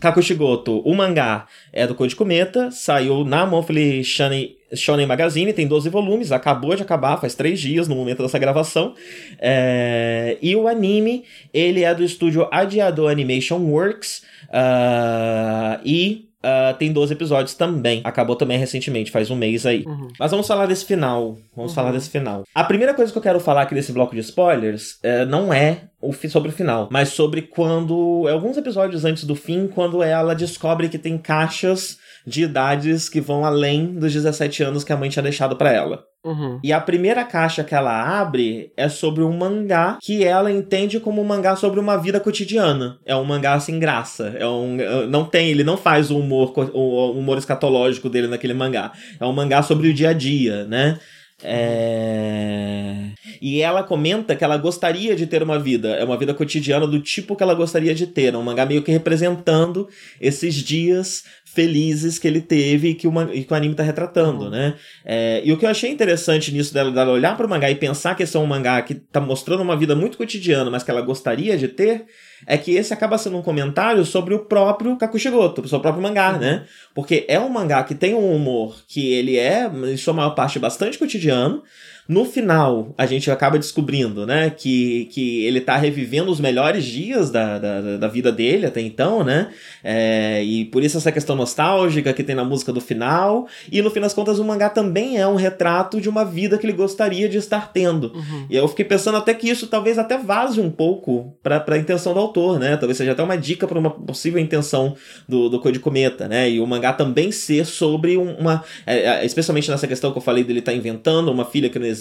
Kakushigoto, o mangá é do Code Cometa, saiu na Monthly Shonen, Shonen Magazine, tem 12 volumes, acabou de acabar, faz 3 dias no momento dessa gravação. É... E o anime, ele é do estúdio Adiador Animation Works, uh... e Uh, tem 12 episódios também. Acabou também recentemente, faz um mês aí. Uhum. Mas vamos falar desse final. Vamos uhum. falar desse final. A primeira coisa que eu quero falar aqui desse bloco de spoilers uh, não é o sobre o final, mas sobre quando. Alguns episódios antes do fim, quando ela descobre que tem caixas de idades que vão além dos 17 anos que a mãe tinha deixado para ela. Uhum. E a primeira caixa que ela abre é sobre um mangá que ela entende como um mangá sobre uma vida cotidiana. É um mangá sem graça. É um, é, não tem, ele não faz o humor, o humor escatológico dele naquele mangá. É um mangá sobre o dia a dia, né? É... E ela comenta que ela gostaria de ter uma vida, é uma vida cotidiana do tipo que ela gostaria de ter, é um mangá meio que representando esses dias felizes que ele teve e que o, e que o anime tá retratando, uhum. né? É, e o que eu achei interessante nisso dela, dela olhar para o mangá e pensar que esse é um mangá que tá mostrando uma vida muito cotidiana, mas que ela gostaria de ter, é que esse acaba sendo um comentário sobre o próprio Kakushigoto, sobre o próprio mangá, uhum. né? Porque é um mangá que tem um humor que ele é, em sua maior parte, bastante cotidiano, No final, a gente acaba descobrindo, né, que, que ele tá revivendo os melhores dias da, da, da vida dele até então, né? É, e por isso essa questão nostálgica que tem na música do final. E no fim das contas, o mangá também é um retrato de uma vida que ele gostaria de estar tendo. Uhum. E eu fiquei pensando até que isso talvez até vaze um pouco pra, pra intenção do autor, né? Talvez seja até uma dica para uma possível intenção do, do Code Cometa, né? E o mangá também ser sobre uma. É, é, especialmente nessa questão que eu falei dele estar tá inventando uma filha que não existe.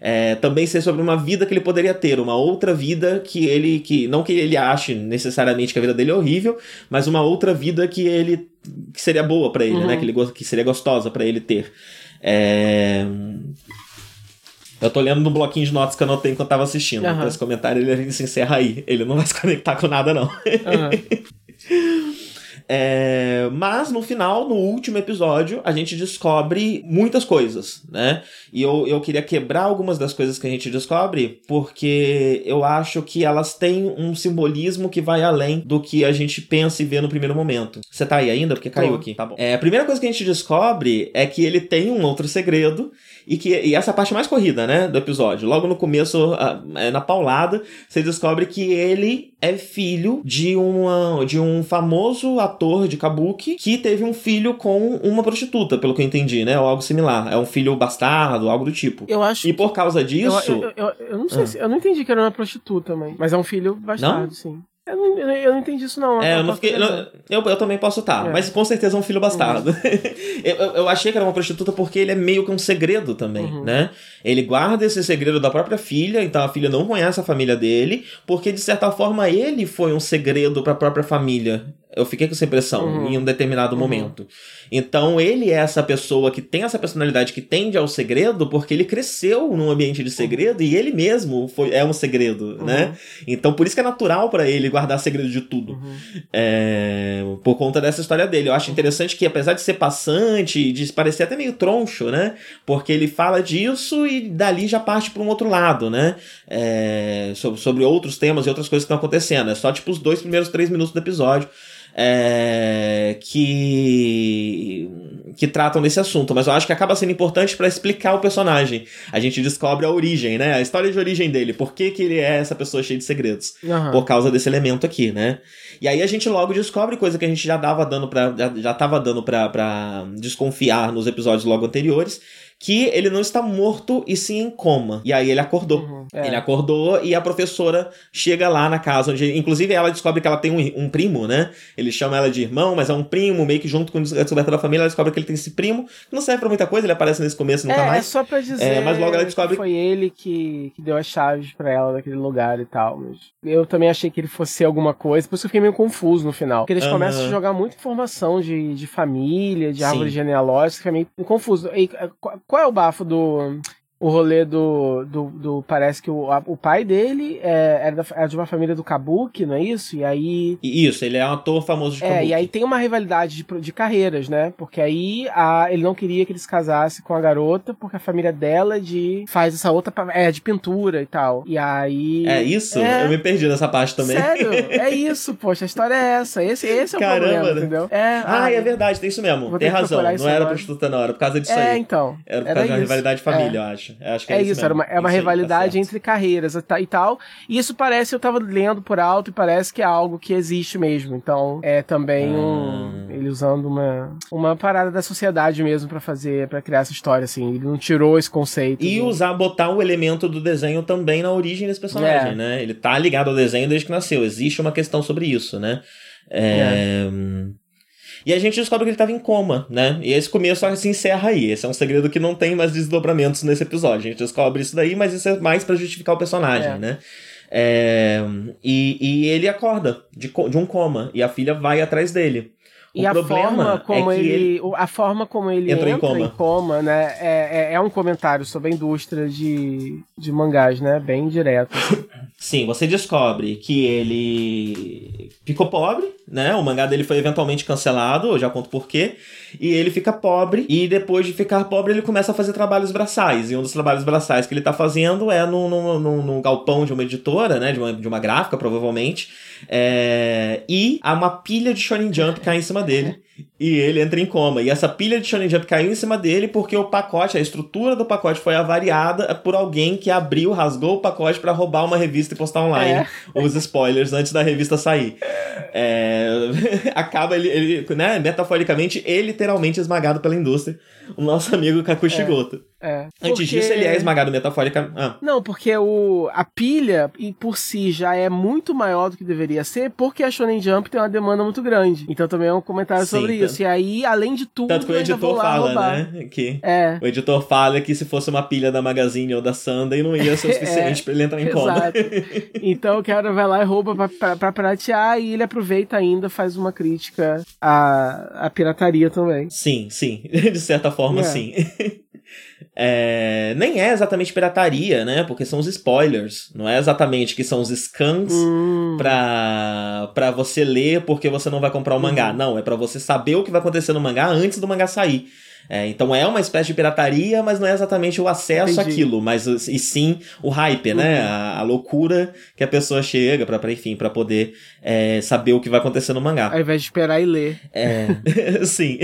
É, também ser sobre uma vida que ele poderia ter, uma outra vida que ele. que Não que ele ache necessariamente que a vida dele é horrível, mas uma outra vida que ele. que seria boa para ele, né? uhum. né? Que, ele, que seria gostosa para ele ter. É... Eu tô lendo no bloquinho de notas que eu anotei enquanto tava assistindo. Uhum. Então esse comentário ele se encerra aí. Ele não vai se conectar com nada, não. Uhum. <laughs> É, mas no final, no último episódio, a gente descobre muitas coisas, né? E eu, eu queria quebrar algumas das coisas que a gente descobre, porque eu acho que elas têm um simbolismo que vai além do que a gente pensa e vê no primeiro momento. Você tá aí ainda? Porque caiu aqui. Tá bom. É, a primeira coisa que a gente descobre é que ele tem um outro segredo e que e essa é a parte mais corrida, né, do episódio. Logo no começo, é, na paulada, você descobre que ele é filho de uma de um famoso ator de kabuki que teve um filho com uma prostituta, pelo que eu entendi, né, ou algo similar. É um filho bastardo, algo do tipo. Eu acho. E por causa disso, eu, eu, eu, eu não sei, ah. se, eu não entendi que era uma prostituta, mãe, mas é um filho bastardo, não? sim. Eu não, eu não entendi isso, não. É, eu, não fiquei, eu, eu, também posso estar, é. mas com certeza é um filho bastardo. Uhum. <laughs> eu, eu achei que era uma prostituta porque ele é meio que um segredo também, uhum. né? Ele guarda esse segredo da própria filha, então a filha não conhece a família dele, porque de certa forma ele foi um segredo para a própria família. Eu fiquei com essa impressão uhum. em um determinado uhum. momento. Então ele é essa pessoa que tem essa personalidade que tende ao segredo porque ele cresceu num ambiente de segredo e ele mesmo foi, é um segredo, uhum. né? Então por isso que é natural para ele guardar segredo de tudo. Uhum. É, por conta dessa história dele. Eu acho interessante que apesar de ser passante, de parecer até meio troncho, né? Porque ele fala disso e dali já parte para um outro lado, né? É, sobre, sobre outros temas e outras coisas que estão acontecendo. É só tipo os dois primeiros três minutos do episódio é, que que tratam desse assunto, mas eu acho que acaba sendo importante para explicar o personagem. A gente descobre a origem, né? A história de origem dele, por que, que ele é essa pessoa cheia de segredos? Uhum. Por causa desse elemento aqui, né? E aí a gente logo descobre coisa que a gente já dava dando para já, já tava dando para desconfiar nos episódios logo anteriores, que ele não está morto e sim em coma. E aí ele acordou. Uhum, é. Ele acordou e a professora chega lá na casa, onde, inclusive, ela descobre que ela tem um, um, primo, né? Ele chama ela de irmão, mas é um primo, meio que junto com a descoberta da família, ela descobre que ele tem esse primo, que não serve pra muita coisa, ele aparece nesse começo e nunca é, mais. É só pra dizer. É, mas logo ela descobre. Foi ele que, que deu as chaves para ela daquele lugar e tal. Mas eu também achei que ele fosse alguma coisa, por isso eu fiquei meio confuso no final. Porque eles uhum. começam a jogar muita informação de, de família, de árvore Sim. genealógica, fica meio confuso. E, qual é o bafo do o rolê do, do, do, Parece que o, a, o pai dele é, era, da, era, de uma família do Kabuki, não é isso? E aí. Isso, ele é um ator famoso de Kabuki. É, e aí tem uma rivalidade de, de carreiras, né? Porque aí a, ele não queria que ele se casasse com a garota, porque a família dela é de. faz essa outra. é de pintura e tal. E aí. É isso? É... Eu me perdi nessa parte também. Sério? <laughs> é isso, poxa, a história é essa. Esse, esse é o Caramba, problema, né? entendeu? É, ah, ah, é verdade, tem isso mesmo. Tem razão. Não era agora. prostituta, não, era por causa disso é, aí. então. Era por causa de uma rivalidade de família, é. eu acho acho. acho que é, é isso, isso era uma, é uma isso rivalidade tá entre carreiras e tal. E isso parece, eu tava lendo por alto e parece que é algo que existe mesmo. Então, é também hum. um, ele usando uma, uma parada da sociedade mesmo para fazer, para criar essa história, assim. Ele não tirou esse conceito. E usar, botar o elemento do desenho também na origem desse personagem, é. né? Ele tá ligado ao desenho desde que nasceu. Existe uma questão sobre isso, né? É... é. E a gente descobre que ele estava em coma, né? E esse começo se encerra aí. Esse é um segredo que não tem mais desdobramentos nesse episódio. A gente descobre isso daí, mas isso é mais para justificar o personagem, é. né? É, e, e ele acorda de, de um coma e a filha vai atrás dele. O e a forma como é ele, ele, a forma como ele entra, em coma, em coma né, é, é, é, um comentário sobre a indústria de, de mangás, né, bem direto. <coughs> Sim, você descobre que ele ficou pobre, né? O mangá dele foi eventualmente cancelado, eu já conto por quê. E ele fica pobre, e depois de ficar pobre, ele começa a fazer trabalhos braçais. E um dos trabalhos braçais que ele tá fazendo é no, no galpão de uma editora, né? De uma, de uma gráfica, provavelmente. É... E há uma pilha de Shonen Jump cai em cima dele. e ele entra em coma. E essa pilha de Shonen Jump caiu em cima dele porque o pacote, a estrutura do pacote foi avariada por alguém que abriu, rasgou o pacote para roubar uma revista e postar online é. os spoilers antes da revista sair. É... <laughs> Acaba ele, ele, né, metaforicamente e literalmente esmagado pela indústria. O nosso amigo Kakushigoto. É. Antes porque... disso, ele é esmagado metaforicamente. Ah. Não, porque o, a pilha, por si, já é muito maior do que deveria ser, porque a Shonen Jump tem uma demanda muito grande. Então também é um comentário Sim, sobre tanto... isso. E aí, além de tudo. Tanto que o editor fala, roubar. né? Que é. O editor fala que se fosse uma pilha da Magazine ou da Sunday, não ia ser <laughs> o suficiente é, pra ele entrar em coma. Exato. <laughs> então o cara vai lá e rouba pra, pra, pra pratear e ele aproveita ainda, faz uma crítica à, à pirataria também. Sim, sim. <laughs> De certa forma, é. sim. É, nem é exatamente pirataria, né? Porque são os spoilers. Não é exatamente que são os scans hum. pra, pra você ler porque você não vai comprar o mangá. Hum. Não, é para você saber o que vai acontecer no mangá antes do mangá sair. É, então é uma espécie de pirataria, mas não é exatamente o acesso Entendi. àquilo, mas e sim o hype, né? uhum. né? A, a, loucura que a pessoa chega para enfim, para poder é, saber o que vai acontecer no mangá. Ao invés de esperar e ler. É, <laughs> sim.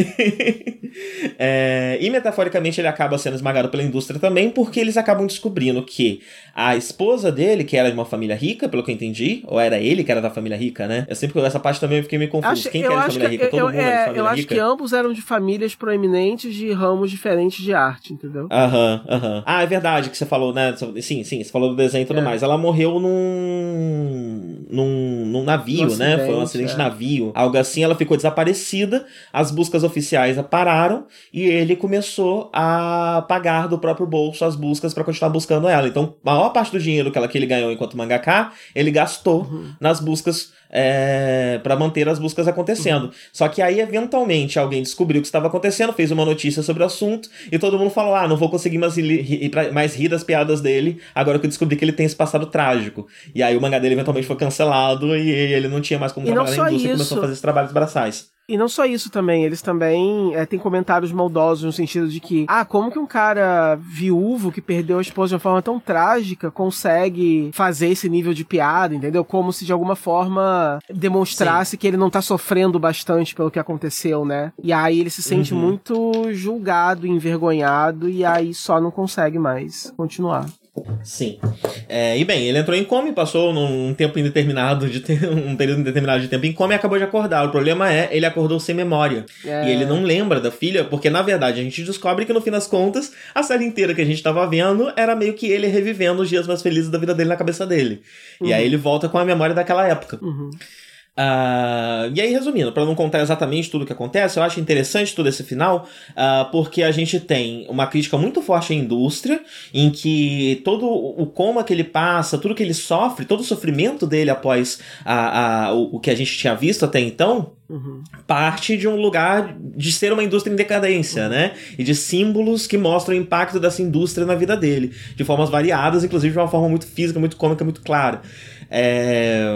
<laughs> é, e metaforicamente ele acaba sendo esmagado pela indústria também, porque eles acabam descobrindo que a esposa dele, que era de uma família rica, pelo que eu entendi, ou era ele que era da família rica, né? Eu sempre essa parte também eu fiquei meio confuso. Acho, Quem que era de família rica? Todo eu, mundo é, era de família eu rica? acho que ambos eram de famílias proeminentes de ramos diferentes de arte, entendeu? Aham, aham. Ah, é verdade que você falou, né? Sim, sim, você falou do desenho e tudo é. mais. Ela morreu num. num, num navio, um né? Foi um acidente de é. navio. Algo assim, ela ficou desaparecida, as buscas oficiais pararam e ele começou a pagar do próprio bolso as buscas para continuar buscando ela. Então, a maior parte do dinheiro que, ela, que ele ganhou enquanto mangaka, ele gastou uhum. nas buscas é, para manter as buscas acontecendo. Uhum. Só que aí, eventualmente, alguém descobriu o que estava acontecendo, fez uma notícia sobre o assunto, e todo mundo falou: ah, não vou conseguir mais rir, mais rir das piadas dele, agora que eu descobri que ele tem esse passado trágico. E aí o mangá dele eventualmente foi cancelado e ele não tinha mais como e trabalhar na indústria e começou a fazer esses trabalhos braçais. E não só isso também, eles também é, têm comentários maldosos no sentido de que, ah, como que um cara viúvo que perdeu a esposa de uma forma tão trágica consegue fazer esse nível de piada, entendeu? Como se de alguma forma demonstrasse Sim. que ele não tá sofrendo bastante pelo que aconteceu, né? E aí ele se sente uhum. muito julgado, envergonhado, e aí só não consegue mais continuar. Sim. É, e bem, ele entrou em coma e passou num tempo indeterminado de <laughs> um período indeterminado de tempo em coma e acabou de acordar. O problema é, ele acordou sem memória. É. E ele não lembra da filha, porque na verdade a gente descobre que no fim das contas, a série inteira que a gente tava vendo era meio que ele revivendo os dias mais felizes da vida dele na cabeça dele. Uhum. E aí ele volta com a memória daquela época. Uhum. Uh, e aí, resumindo, para não contar exatamente tudo o que acontece, eu acho interessante todo esse final, uh, porque a gente tem uma crítica muito forte à indústria, em que todo o coma que ele passa, tudo que ele sofre, todo o sofrimento dele após a, a, o, o que a gente tinha visto até então, Uhum. parte de um lugar de ser uma indústria em decadência, uhum. né? E de símbolos que mostram o impacto dessa indústria na vida dele, de formas variadas, inclusive de uma forma muito física, muito cômica, muito clara. É...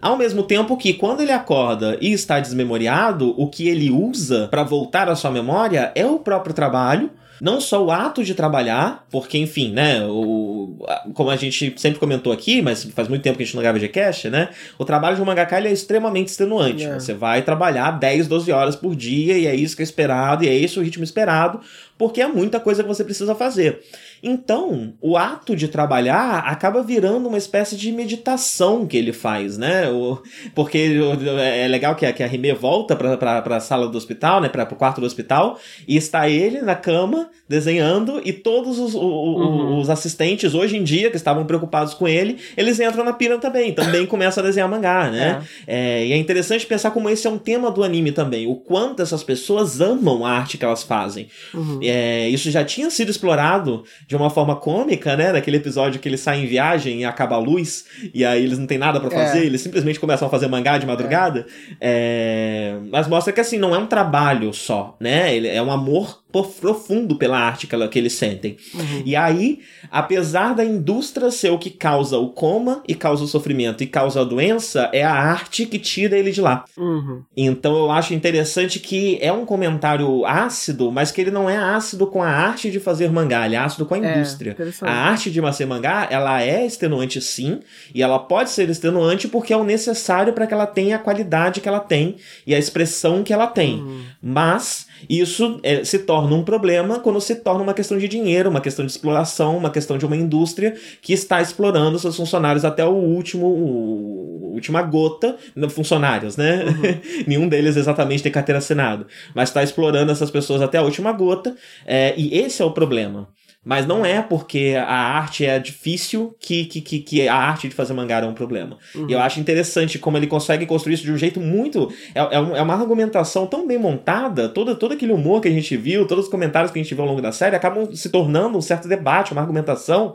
Ao mesmo tempo que quando ele acorda e está desmemoriado, o que ele usa para voltar à sua memória é o próprio trabalho não só o ato de trabalhar, porque, enfim, né, o, como a gente sempre comentou aqui, mas faz muito tempo que a gente não grava de cast, né, o trabalho de um mangaka é extremamente extenuante. Yeah. Você vai trabalhar 10, 12 horas por dia e é isso que é esperado, e é esse o ritmo esperado, porque é muita coisa que você precisa fazer. Então, o ato de trabalhar acaba virando uma espécie de meditação que ele faz, né? O, porque é legal que a, que a Rime volta pra, pra, pra sala do hospital, né? Pra, pro quarto do hospital, e está ele na cama, desenhando, e todos os, o, uhum. os assistentes, hoje em dia, que estavam preocupados com ele, eles entram na pira também, também <laughs> começam a desenhar mangá, né? É. É, e é interessante pensar como esse é um tema do anime também, o quanto essas pessoas amam a arte que elas fazem. Uhum. É, isso já tinha sido explorado de uma forma cômica, né? Naquele episódio que eles saem em viagem e acaba a luz, e aí eles não tem nada para fazer, é. eles simplesmente começam a fazer mangá de madrugada. É. É... Mas mostra que assim, não é um trabalho só, né? Ele é um amor profundo pela arte que, ela, que eles sentem. Uhum. E aí, apesar da indústria ser o que causa o coma e causa o sofrimento e causa a doença, é a arte que tira ele de lá. Uhum. Então eu acho interessante que é um comentário ácido, mas que ele não é ácido com a arte de fazer mangá, ele é ácido com a é, indústria. a arte de fazer mangá, ela é extenuante sim, e ela pode ser extenuante porque é o necessário para que ela tenha a qualidade que ela tem e a expressão que ela tem. Uhum. Mas isso é, se torna um problema quando se torna uma questão de dinheiro, uma questão de exploração, uma questão de uma indústria que está explorando seus funcionários até o último, o, última gota, funcionários, né? Uhum. <laughs> Nenhum deles exatamente tem carteira assinada, mas está explorando essas pessoas até a última gota, é, e esse é o problema. Mas não é porque a arte é difícil que, que, que, que a arte de fazer mangá é um problema. Uhum. E eu acho interessante como ele consegue construir isso de um jeito muito. É, é, é, uma argumentação tão bem montada, todo, todo aquele humor que a gente viu, todos os comentários que a gente viu ao longo da série acabam se tornando um certo debate, uma argumentação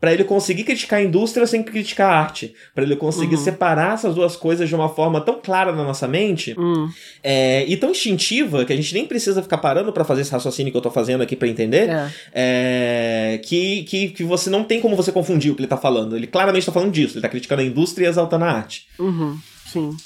para ele conseguir criticar a indústria sem criticar a arte, para ele conseguir uhum. separar essas duas coisas de uma forma tão clara na nossa mente uhum. é, e tão instintiva que a gente nem precisa ficar parando para fazer esse raciocínio que eu tô fazendo aqui para entender, é. É, que, que, que você não tem como você confundir o que ele tá falando. Ele claramente tá falando disso, ele tá criticando a indústria e exaltando a arte. Uhum. Sim.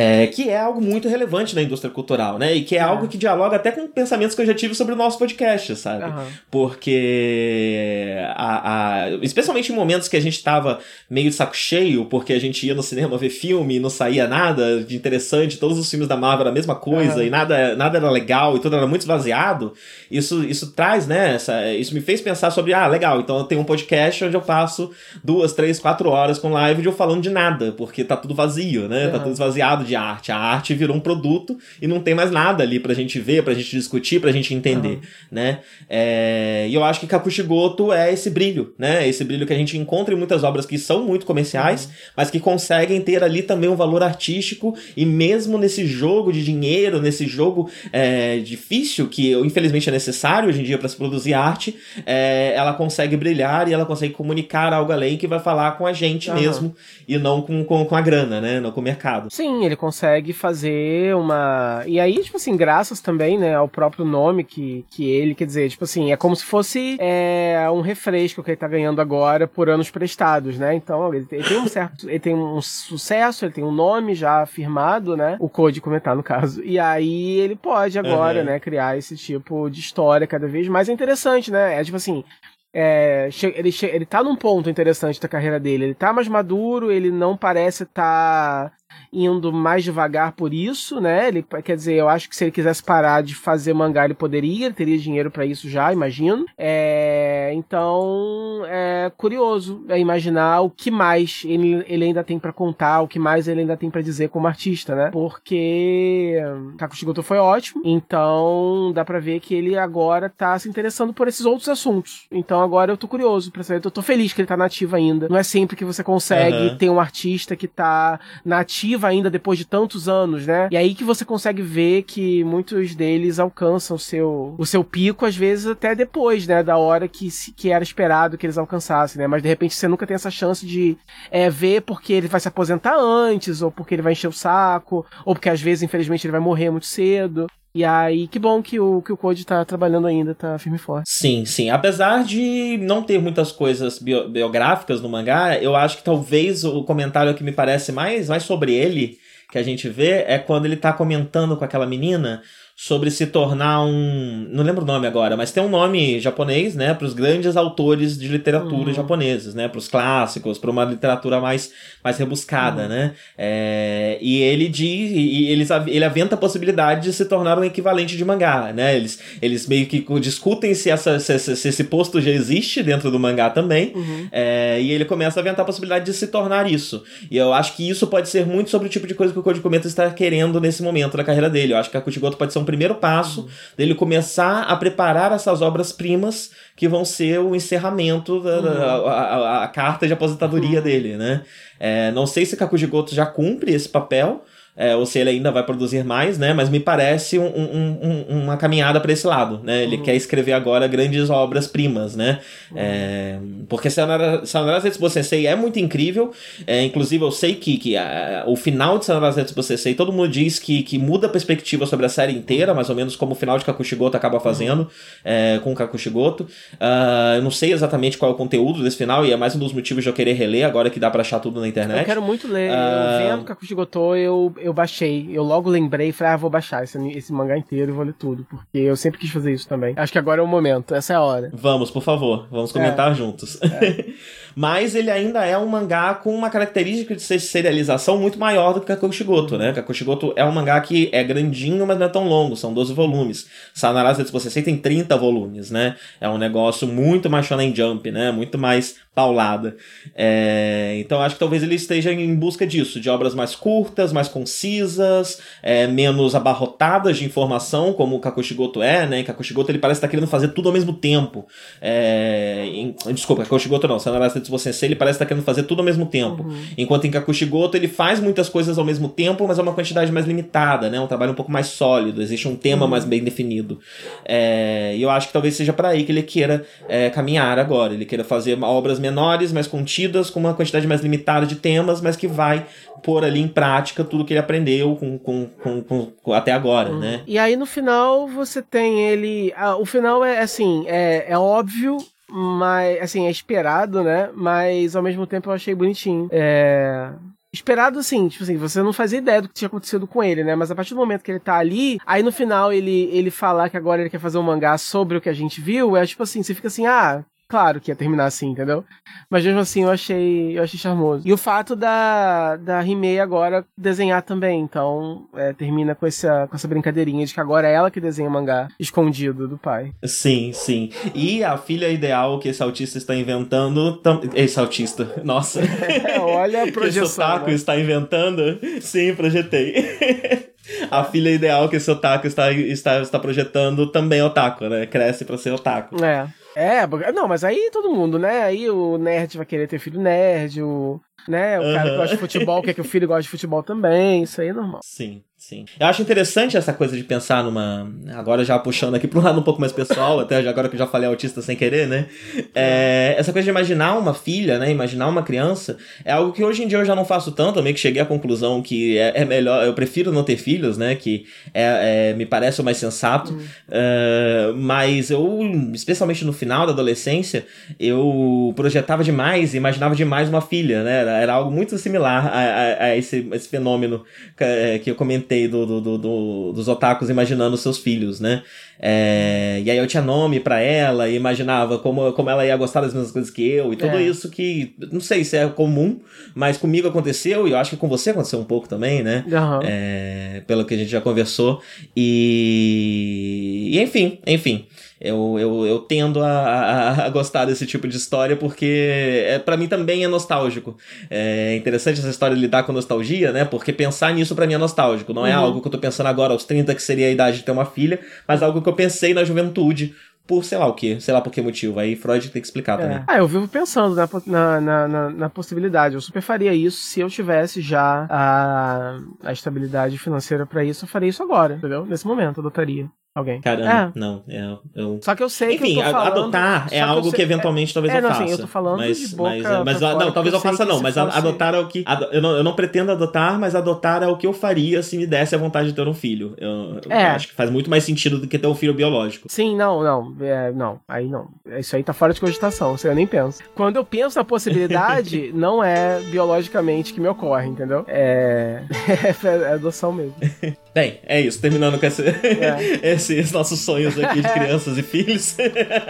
É, que é algo muito relevante na indústria cultural, né? E que é, é, algo que dialoga até com pensamentos que eu já tive sobre o nosso podcast, sabe? Uhum. Porque, a, a, especialmente em momentos que a gente tava meio de saco cheio, porque a gente ia no cinema ver filme e não saía nada de interessante, todos os filmes da Marvel era a mesma coisa uhum. e nada, nada era legal e tudo era muito esvaziado, isso, isso traz, né? Essa, isso me fez pensar sobre, ah, legal, então eu tenho um podcast onde eu passo duas, três, quatro horas com live de eu falando de nada, porque tá tudo vazio, né? Uhum. Tá tudo esvaziado de arte. A arte virou um produto e não tem mais nada ali pra gente ver, pra gente discutir, pra gente entender, uhum. né? É... E eu acho que Kakushigoto é esse brilho, né? Esse brilho que a gente encontra em muitas obras que são muito comerciais, uhum. mas que conseguem ter ali também um valor artístico e mesmo nesse jogo de dinheiro, nesse jogo é, difícil que infelizmente é necessário hoje em dia para se produzir arte, é, ela consegue brilhar e ela consegue comunicar algo além que vai falar com a gente uhum. mesmo e não com, com, com a grana, né? Não com o mercado. Sim, ele consegue fazer uma. E aí, tipo assim, graças também, né, ao próprio nome que, que ele, quer dizer, tipo assim, é como se fosse é, um refresco que ele tá ganhando agora por anos prestados, né? Então, ele, ele tem um certo. Ele tem um sucesso, ele tem um nome já afirmado, né? O Code comentar, no caso. E aí ele pode agora, uhum. né, criar esse tipo de história cada vez mais interessante, né? É tipo assim, é, ele, ele tá num ponto interessante da carreira dele. Ele tá mais maduro, ele não parece estar tá indo mais devagar por isso, né? Ele quer dizer, eu acho que se ele quisesse parar de fazer mangá, ele poderia, ele teria dinheiro para isso já, imagino. É, então, é curioso é imaginar o que mais ele, ele ainda tem para contar, o que mais ele ainda tem para dizer como artista, né? Porque Kakushigoto foi ótimo, então dá para ver que ele agora tá se interessando por esses outros assuntos. Então agora eu tô curioso para saber, eu tô feliz que ele tá nativo ainda. Não é sempre que você consegue uhum. ter um artista que tá nativo ativa ainda depois de tantos anos, né? E aí que você consegue ver que muitos deles alcançam o seu, o seu pico, às vezes até depois, né? Da hora que, que era esperado que eles alcançassem, né? Mas de repente você nunca tem essa chance de é, ver porque ele vai se aposentar antes, ou porque ele vai encher o saco, ou porque às vezes, infelizmente, ele vai morrer muito cedo. E aí, que bom que o, que o Code tá trabalhando ainda, tá firme e forte. Sim, sim. Apesar de não ter muitas coisas bio, biográficas no mangá, eu acho que talvez o comentário que me parece mais, mais sobre ele, que a gente vê, é quando ele tá comentando com aquela menina sobre se tornar um. Não lembro o nome agora, mas tem um nome japonês, né? Para os grandes autores de literatura uhum. japoneses, né? Para os clássicos, para uma literatura mais, mais rebuscada, uhum. né? É, e ele diz. E eles, ele aventa a possibilidade de se tornar um equivalente de mangá, né? Eles, eles meio que discutem se, essa, se, se esse posto já existe dentro do mangá também. Uhum. É, e ele começa a aventar a possibilidade de se tornar isso. E eu acho que isso pode ser muito sobre o tipo de coisa que o Code Cometa está querendo nesse momento da carreira dele. Eu acho que a Kutigoto pode ser um primeiro passo uhum. dele começar a preparar essas obras-primas que vão ser o encerramento da, uhum. a, a, a, carta de aposentadoria uhum. dele, né? É, não sei se Kakuji Goto já cumpre esse papel, é, ou se ele ainda vai produzir mais, né? Mas me parece um, um, um, uma caminhada para esse lado, né? Ele uhum. quer escrever agora grandes obras-primas, né? Uhum. É, porque Sayonara Zetsubo Sensei é muito incrível, é, inclusive eu sei que, que a, o final de Sayonara Zetsubo Sensei, todo mundo diz que, que muda a perspectiva sobre a série inteira, mais ou menos como o final de Kakushigoto acaba fazendo uhum. é, com Kakushigoto. Uh, eu não sei exatamente qual é o conteúdo desse final, e é mais um dos motivos de eu querer reler agora que dá pra achar tudo na internet. Eu quero muito ler. Uh... Eu vendo Kakushigoto, eu, eu baixei. Eu logo lembrei e falei, ah, vou baixar esse, esse mangá inteiro e vou ler tudo. Porque eu sempre quis fazer isso também. Acho que agora é o momento, essa é a hora. Vamos, por favor. Vamos comentar é. juntos. É. <laughs> Mas ele ainda é um mangá com uma característica de ser serialização muito maior do que Kakushigoto, né? Kakushigoto é um mangá que é grandinho, mas não é tão longo, são 12 volumes. Sanarase você tem 30 volumes, né? É um negócio muito mais shonen jump, né? Muito mais paulada. É, então acho que talvez ele esteja em busca disso, de obras mais curtas, mais concisas, é, menos abarrotadas de informação, como o Kakushigoto é, né? Kakushigoto ele parece estar querendo fazer tudo ao mesmo tempo. É, desculpa, Kakushigoto não, Sanara Setsubo Sensei ele parece estar querendo fazer tudo ao mesmo tempo. Uhum. Enquanto em Kakushigoto ele faz muitas coisas ao mesmo tempo, mas é uma quantidade mais limitada, né? Um trabalho um pouco mais sólido, existe um tema uhum. mais bem definido. É, e eu acho que talvez seja para aí que ele queira é, caminhar agora, ele queira fazer obras menores, mais contidas, com uma quantidade mais limitada de temas, mas que vai pôr ali em prática tudo que ele aprendeu com, com, com, com até agora, uhum. né? E aí no final você tem ele. Ah, o final é assim, é, é óbvio mas assim, é esperado, né? Mas ao mesmo tempo eu achei bonitinho. É. Esperado assim, tipo assim, você não fazia ideia do que tinha acontecido com ele, né? Mas a partir do momento que ele tá ali, aí no final ele, ele falar que agora ele quer fazer um mangá sobre o que a gente viu, é tipo assim, você fica assim, ah, claro que ia terminar assim, entendeu? Mas mesmo assim eu achei, eu achei charmoso. E o fato da, da Rimei agora desenhar também, então é, termina com essa, com essa brincadeirinha de que agora é ela que desenha o mangá escondido do pai. Sim, sim. E a filha ideal que esse autista está inventando. Tam... Esse autista, nossa. <laughs> olha a projeção. esse otaku né? está inventando. Sim, projetei. <laughs> A filha ideal que esse otaku está, está, está projetando também é otaku, né? Cresce para ser otaku. É. É, não, mas aí todo mundo, né? Aí o nerd vai querer ter filho nerd, o, né? O uhum. cara que gosta de futebol quer que o filho goste de futebol também, isso aí é normal. Sim. Sim. Eu acho interessante essa coisa de pensar numa. Agora já puxando aqui para um lado um pouco mais pessoal, até agora que eu já falei autista sem querer, né? É, essa coisa de imaginar uma filha, né? Imaginar uma criança é algo que hoje em dia eu já não faço tanto. Eu meio que cheguei à conclusão que é, é melhor. Eu prefiro não ter filhos, né? Que é, é me parece o mais sensato. Hum. Uh, mas eu, especialmente no final da adolescência, eu projetava demais, imaginava demais uma filha, né? Era algo muito similar a, a, a esse, esse fenômeno que, que eu comentei do, do, do dos otakus imaginando seus filhos, né? É, e aí eu tinha nome para ela e imaginava como, como ela ia gostar das mesmas coisas que eu e tudo é. isso que, não sei se é comum, mas comigo aconteceu e eu acho que com você aconteceu um pouco também, né? Uhum. É, pelo que a gente já conversou. E, e enfim, enfim eu, eu, eu tendo a, a, a, gostar desse tipo de história porque é, para mim também é nostálgico. É interessante essa história de lidar com nostalgia, né? Porque pensar nisso para mim é nostálgico. Não é uhum. algo que eu tô pensando agora aos 30, que seria a idade de ter uma filha, mas algo que eu pensei na juventude por sei lá o que, sei lá por que motivo. Aí Freud tem que explicar é. também. Ah, eu vivo pensando na, na, na, na, possibilidade. Eu super faria isso se eu tivesse já a, a estabilidade financeira para isso. Eu faria isso agora, entendeu? Nesse momento, eu adotaria alguém. Caramba, é. não. É, eu... Só que eu sei Enfim, que eu falando, adotar é algo que, que eventualmente é, talvez é, eu faça. Não, eu tô falando mas, de boca mas, é, mas não, talvez eu faça não, mas fosse... adotar é o que... Eu não, eu não pretendo adotar, mas adotar é o que eu faria se me desse a vontade de ter um filho. Eu, eu é. acho que faz muito mais sentido do que ter um filho biológico. Sim, não, não. É, não, aí não. Isso aí tá fora de cogitação, eu nem penso. Quando eu penso na possibilidade, <laughs> não é biologicamente que me ocorre, entendeu? É, <laughs> é adoção mesmo. <laughs> Bem, é isso. Terminando com esse, <laughs> é. esses nossos sonhos aqui de crianças e filhos.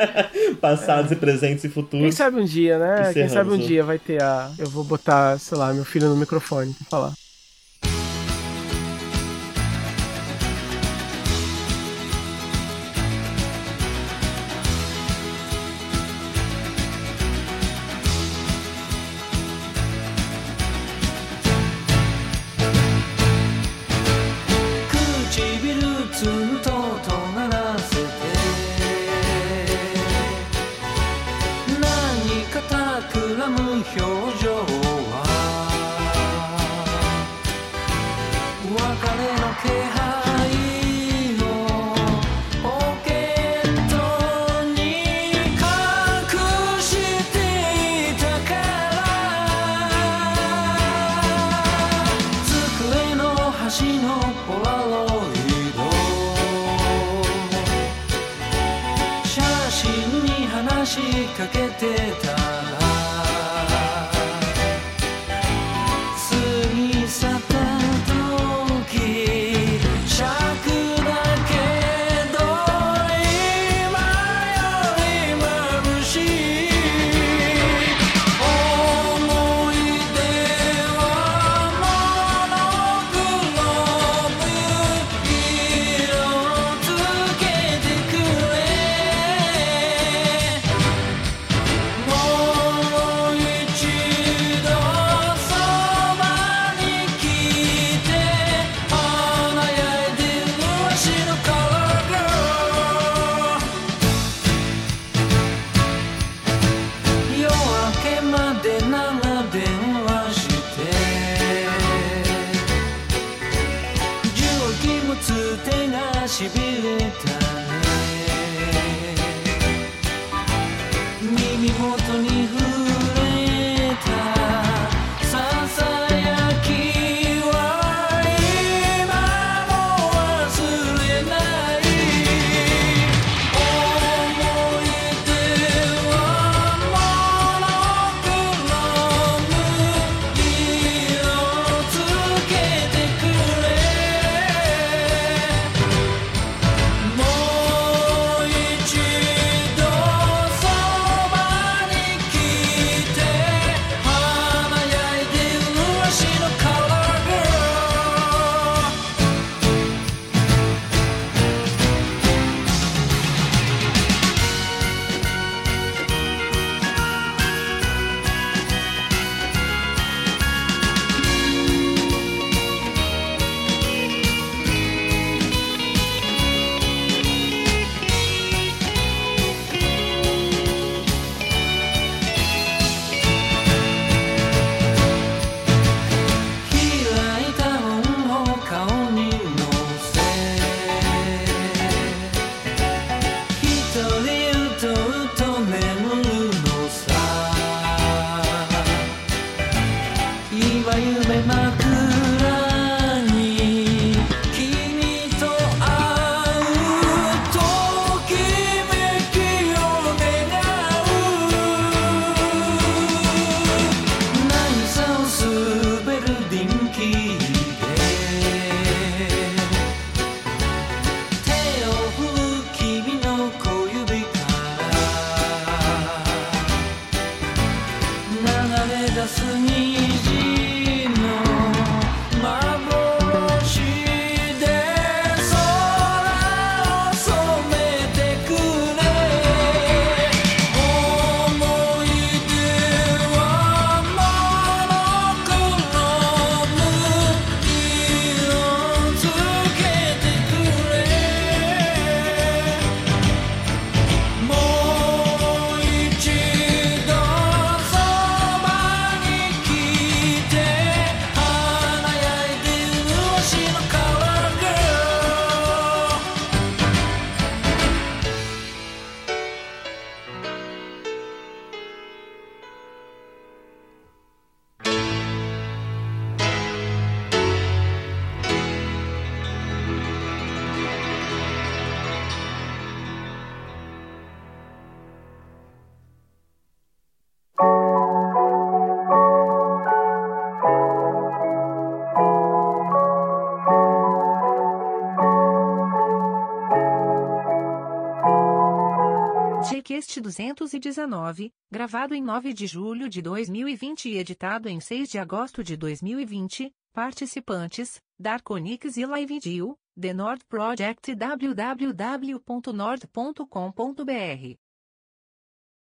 <laughs> Passados é. e presentes e futuros. Quem sabe um dia, né? Quem sabe um dia vai ter a. Eu vou botar, sei lá, meu filho no microfone pra falar. que te 219, gravado em 9 de julho de 2020 e editado em 6 de agosto de 2020, participantes, Darkonix e LiveDeal, The Nord Project www.nord.com.br.